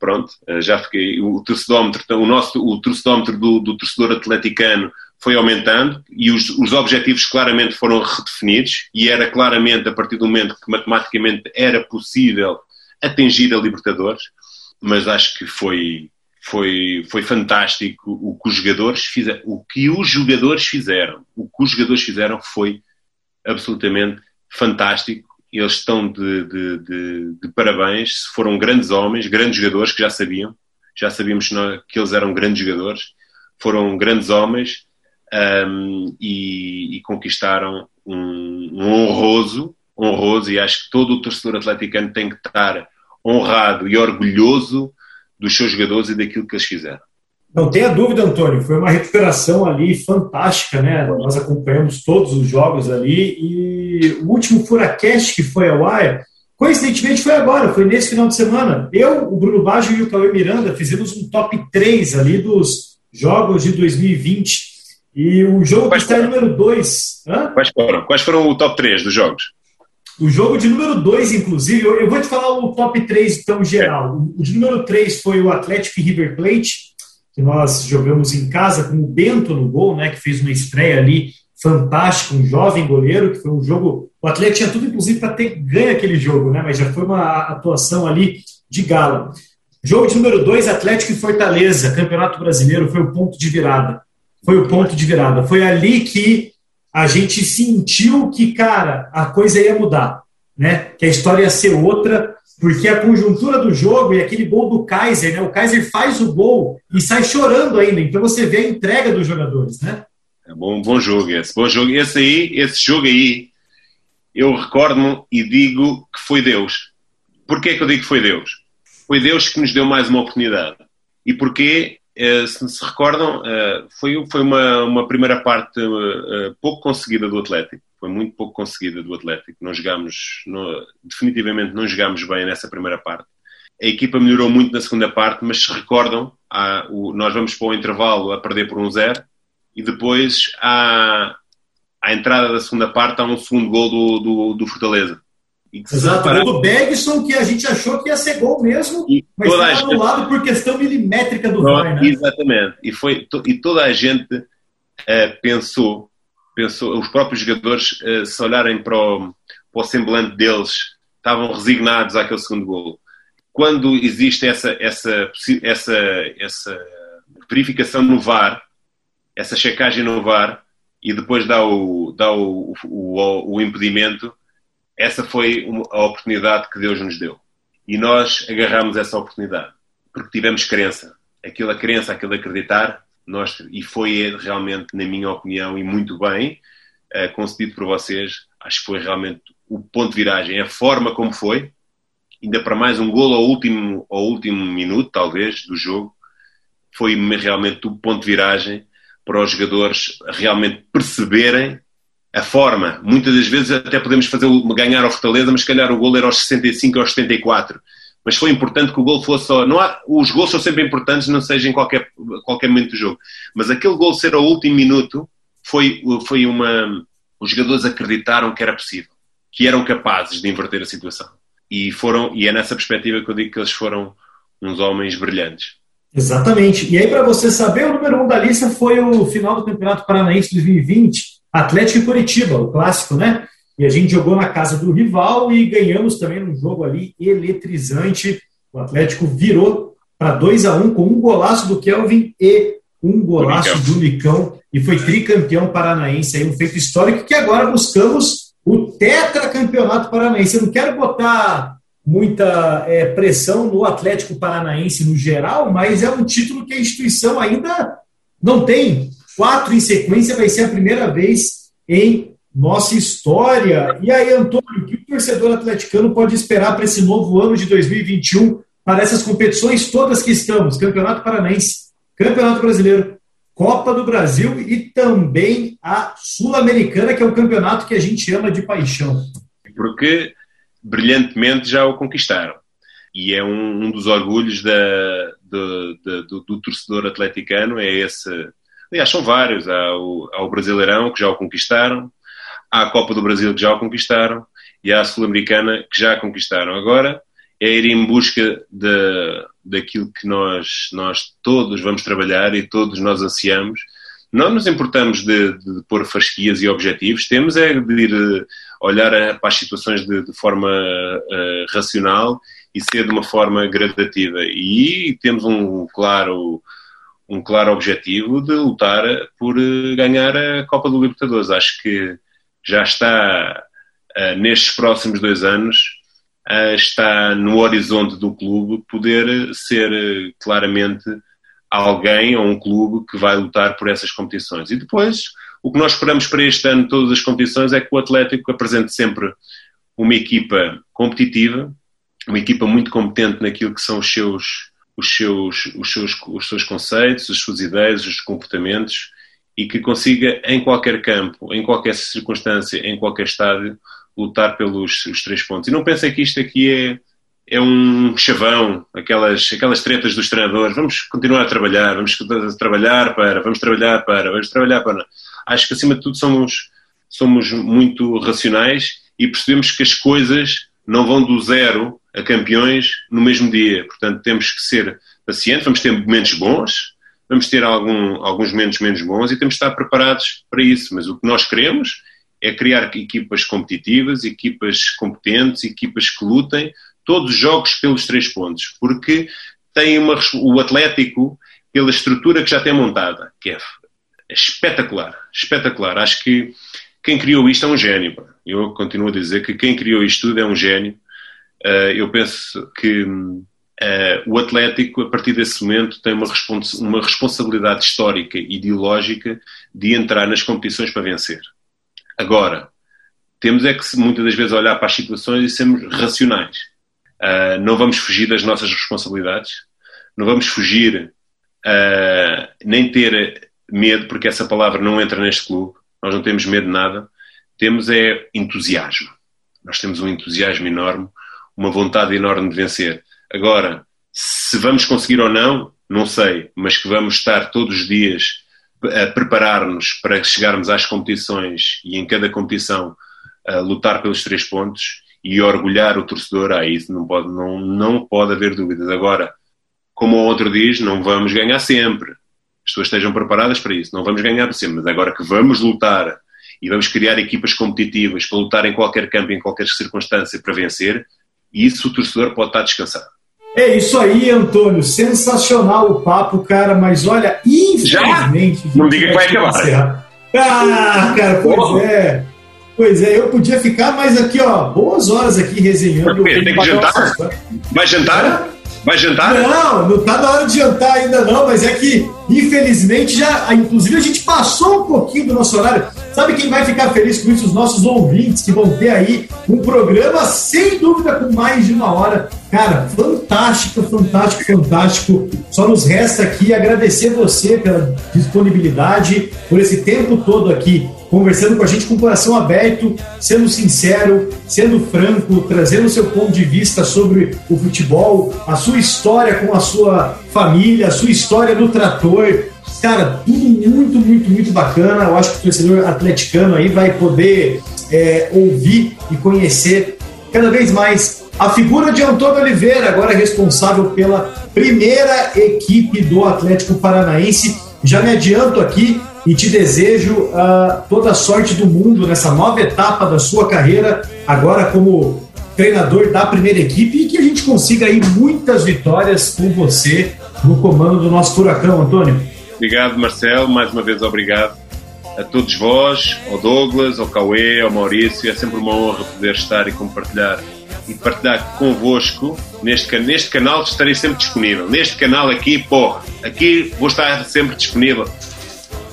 pronto, eh, já fiquei, o torcedómetro, o nosso, o torcedómetro do, do torcedor atleticano foi aumentando e os, os objetivos claramente foram redefinidos e era claramente a partir do momento que matematicamente era possível atingir a Libertadores, mas acho que foi, foi, foi fantástico o que os jogadores fizeram. O que os jogadores fizeram, o que os jogadores fizeram foi absolutamente fantástico. Eles estão de, de, de, de parabéns. Foram grandes homens, grandes jogadores que já sabiam, já sabíamos que eles eram grandes jogadores. Foram grandes homens um, e, e, conquistaram um, um honroso, honroso, e acho que todo o torcedor atleticano tem que estar honrado e orgulhoso dos seus jogadores e daquilo que eles fizeram. Não tenha dúvida, Antônio, foi uma recuperação ali fantástica, né? Nós acompanhamos todos os jogos ali e o último Furacast que foi ao ar, coincidentemente foi agora, foi nesse final de semana. Eu, o Bruno Baggio e o Cauê Miranda fizemos um top 3 ali dos jogos de 2020 e o jogo Quais que está em número 2. Quais foram? Quais foram o top 3 dos jogos? O jogo de número 2, inclusive, eu, eu, vou te falar o top 3 tão geral. O, o de número 3 foi o Atlético e River Plate, que nós jogamos em casa com o Bento no gol, né, que fez uma estreia ali fantástica, um jovem goleiro, que foi um jogo. O Atlético tinha tudo, inclusive, para ter ganho aquele jogo, né, mas já foi uma atuação ali de gala. Jogo de número 2, Atlético e Fortaleza, Campeonato Brasileiro, foi o ponto de virada. Foi o ponto de virada. Foi ali que a gente sentiu que, cara, a coisa ia mudar, né? Que a história ia ser outra, porque a conjuntura do jogo e aquele gol do Kaiser, né? O Kaiser faz o gol e sai chorando ainda. Então você vê a entrega dos jogadores, né? É bom, bom jogo esse. Bom jogo. Esse aí, esse jogo aí, eu recordo-me e digo que foi Deus. Porquê que eu digo que foi Deus? Foi Deus que nos deu mais uma oportunidade. E porquê se se recordam, eh, foi, foi uma, uma primeira parte eh, pouco conseguida do Atlético. Foi muito pouco conseguida do Atlético. Não jogámos, não, definitivamente não jogámos bem nessa primeira parte. A equipa melhorou muito na segunda parte, mas se recordam, há, o, nós vamos para o intervalo a perder por um zero e depois há, à entrada da segunda parte há um segundo gol do, do, do Fortaleza. Exato, o do Bergson que a gente achou que ia ser gol mesmo, e mas estava gente... anulado por questão milimétrica do VAR, né? Exatamente, e, foi, e toda a gente uh, pensou, pensou, os próprios jogadores, uh, se olharem para o, para o semblante deles, estavam resignados àquele segundo gol. Quando existe essa, essa, essa, essa verificação no VAR, essa checagem no VAR, e depois dá o, dá o, o, o impedimento, essa foi a oportunidade que Deus nos deu. E nós agarramos essa oportunidade, porque tivemos crença. Aquilo a crença, aquilo a acreditar, nós, e foi realmente, na minha opinião, e muito bem uh, concedido por vocês, acho que foi realmente o ponto de viragem, a forma como foi, ainda para mais um golo ao último, ao último minuto, talvez, do jogo, foi realmente o ponto de viragem para os jogadores realmente perceberem a forma. Muitas das vezes até podemos fazer ganhar ao Fortaleza, mas se calhar o gol era aos 65 ou aos 74. Mas foi importante que o gol fosse só. Não há, os gols são sempre importantes, não seja em qualquer, qualquer momento do jogo. Mas aquele gol ser ao último minuto foi, foi uma. Os jogadores acreditaram que era possível, que eram capazes de inverter a situação. E, foram, e é nessa perspectiva que eu digo que eles foram uns homens brilhantes. Exatamente. E aí, para você saber, o número um da lista foi o final do Campeonato Paranaense 2020 Atlético e Curitiba, o clássico, né? E a gente jogou na casa do rival e ganhamos também um jogo ali eletrizante. O Atlético virou para 2 a 1 um, com um golaço do Kelvin e um golaço do Nicão e foi tricampeão paranaense, aí um feito histórico que agora buscamos o tetracampeonato paranaense. Eu não quero botar muita é, pressão no Atlético Paranaense no geral, mas é um título que a instituição ainda não tem quatro em sequência, vai ser a primeira vez em nossa história. E aí, Antônio, o que o torcedor atleticano pode esperar para esse novo ano de 2021, para essas competições todas que estamos? Campeonato Paranaense, Campeonato Brasileiro, Copa do Brasil e também a Sul-Americana, que é um campeonato que a gente ama de paixão. Porque brilhantemente já o conquistaram. E é um, um dos orgulhos da, do, do, do torcedor atleticano, é esse Aliás, são vários. Há o, há o Brasileirão, que já o conquistaram, há a Copa do Brasil, que já o conquistaram, e há a Sul-Americana, que já a conquistaram. Agora é ir em busca de, daquilo que nós, nós todos vamos trabalhar e todos nós ansiamos, não nos importamos de, de pôr fasquias e objetivos, temos é de ir eh, olhar para as situações de, de forma uh, racional e ser de uma forma gradativa. E temos um claro, um claro objetivo de lutar por uh, ganhar a Copa do Libertadores. Acho que já está, uh, nestes próximos dois anos, está no horizonte do clube poder ser claramente alguém ou um clube que vai lutar por essas competições. E depois, o que nós esperamos para este ano, todas as competições, é que o Atlético apresente sempre uma equipa competitiva, uma equipa muito competente naquilo que são os seus, os seus, os seus, os seus conceitos, as suas ideias, os comportamentos e que consiga, em qualquer campo, em qualquer circunstância, em qualquer estádio, lutar pelos os três pontos. E não pensem que isto aqui é é um chavão, aquelas, aquelas tretas dos treinadores. Vamos continuar a trabalhar, vamos trabalhar para, vamos trabalhar para, vamos trabalhar para. Acho que acima de tudo somos, somos muito racionais e percebemos que as coisas não vão do zero a campeões no mesmo dia. Portanto, temos que ser pacientes, vamos ter momentos bons, vamos ter algum, alguns momentos menos bons e temos que estar preparados para isso. Mas o que nós queremos é criar equipas competitivas, equipas competentes, equipas que lutem todos os jogos pelos três pontos, porque tem uma, o Atlético, pela estrutura que já tem montada, que é espetacular, espetacular. Acho que quem criou isto é um gênio. Eu continuo a dizer que quem criou isto tudo é um gênio. Uh, eu penso que uh, o Atlético, a partir desse momento, tem uma, respons uma responsabilidade histórica e ideológica de entrar nas competições para vencer. Agora, temos é que muitas das vezes olhar para as situações e sermos racionais. Uh, não vamos fugir das nossas responsabilidades, não vamos fugir uh, nem ter medo, porque essa palavra não entra neste clube. Nós não temos medo de nada. Temos é entusiasmo. Nós temos um entusiasmo enorme, uma vontade enorme de vencer. Agora, se vamos conseguir ou não, não sei, mas que vamos estar todos os dias a preparar-nos para chegarmos às competições e em cada competição lutar pelos três pontos e orgulhar o torcedor, ah, isso não pode, não, não pode haver dúvidas. Agora, como o outro diz, não vamos ganhar sempre. As pessoas estejam preparadas para isso. Não vamos ganhar sempre, mas agora que vamos lutar e vamos criar equipas competitivas para lutar em qualquer campo, em qualquer circunstância para vencer, isso o torcedor pode estar descansado. É isso aí, Antônio. Sensacional o papo, cara. Mas olha, infelizmente. Não diga que vai acabar. Ah, cara, pois é. Pois é, eu podia ficar, mas aqui, ó, boas horas aqui resenhando. Tem que jantar? Vai jantar? Vai jantar? Não, não tá na hora de jantar ainda não, mas é que, infelizmente, já, inclusive a gente passou um pouquinho do nosso horário. Sabe quem vai ficar feliz com isso? Os nossos ouvintes que vão ter aí um programa, sem dúvida, com mais de uma hora. Cara, fantástico, fantástico, fantástico. Só nos resta aqui agradecer você pela disponibilidade, por esse tempo todo aqui conversando com a gente com o coração aberto, sendo sincero, sendo franco, trazendo o seu ponto de vista sobre o futebol, a sua história com a sua família, a sua história do trator. Cara, tudo muito, muito, muito bacana. Eu acho que o torcedor atleticano aí vai poder é, ouvir e conhecer cada vez mais a figura de Antônio Oliveira, agora responsável pela primeira equipe do Atlético Paranaense. Já me adianto aqui e te desejo uh, toda a sorte do mundo nessa nova etapa da sua carreira, agora como treinador da primeira equipe, e que a gente consiga aí muitas vitórias com você no comando do nosso Furacão, Antônio. Obrigado, Marcelo, mais uma vez obrigado a todos vós, ao Douglas, ao Cauê, ao Maurício, é sempre uma honra poder estar e compartilhar e partilhar convosco neste, neste canal estarei sempre disponível. Neste canal aqui, porra, aqui vou estar sempre disponível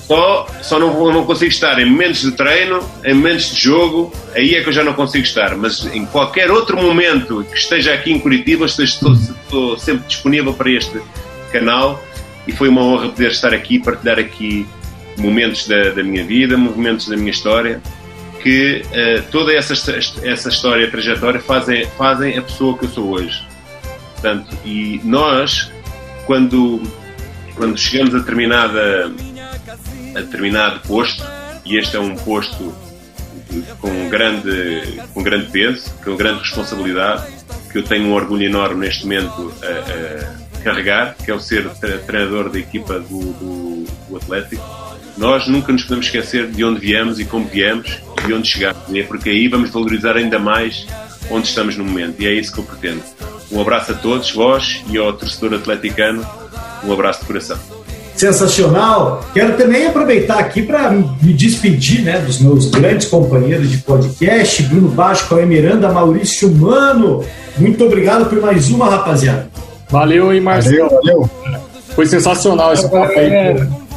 só, só não, não consigo estar em momentos de treino, em momentos de jogo, aí é que eu já não consigo estar. Mas em qualquer outro momento que esteja aqui em Curitiba, estou, estou sempre disponível para este canal e foi uma honra poder estar aqui, partilhar aqui momentos da, da minha vida, momentos da minha história, que uh, toda essa, essa história, trajetória fazem, fazem a pessoa que eu sou hoje. Portanto, e nós, quando, quando chegamos a determinada a determinado posto, e este é um posto com grande, com grande peso, com grande responsabilidade, que eu tenho um orgulho enorme neste momento a, a carregar, que é o ser treinador da equipa do, do, do Atlético. nós nunca nos podemos esquecer de onde viemos e como viemos e de onde chegamos. É porque aí vamos valorizar ainda mais onde estamos no momento. E é isso que eu pretendo. Um abraço a todos, vós e ao torcedor atleticano. Um abraço de coração. Sensacional. Quero também aproveitar aqui para me despedir né, dos meus grandes companheiros de podcast, Bruno Baixo, Cauê Miranda, Maurício Mano. Muito obrigado por mais uma, rapaziada. Valeu aí, Marcelo. Valeu, valeu. Foi sensacional esse papo aí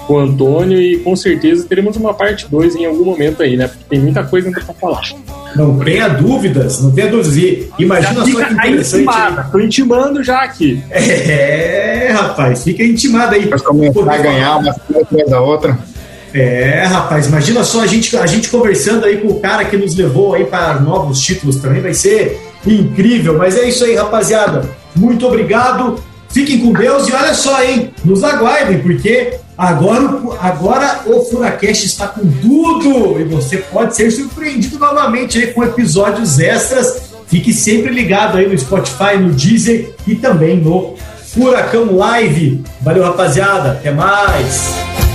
com o Antônio e com certeza teremos uma parte 2 em algum momento aí, né? Porque tem muita coisa ainda para falar. Não tenha dúvidas, não tenha dúvidas. E imagina só que interessante. Intimada, tô intimando já aqui. É, rapaz, fica intimado aí. Vai começar a ganhar uma atrás da outra. É, rapaz, imagina só a gente, a gente conversando aí com o cara que nos levou aí para novos títulos também, vai ser incrível. Mas é isso aí, rapaziada. Muito obrigado. Fiquem com Deus e olha só, hein? Nos aguardem, porque agora, agora o Furacast está com tudo e você pode ser surpreendido novamente aí com episódios extras. Fique sempre ligado aí no Spotify, no Deezer e também no Furacão Live. Valeu, rapaziada. Até mais.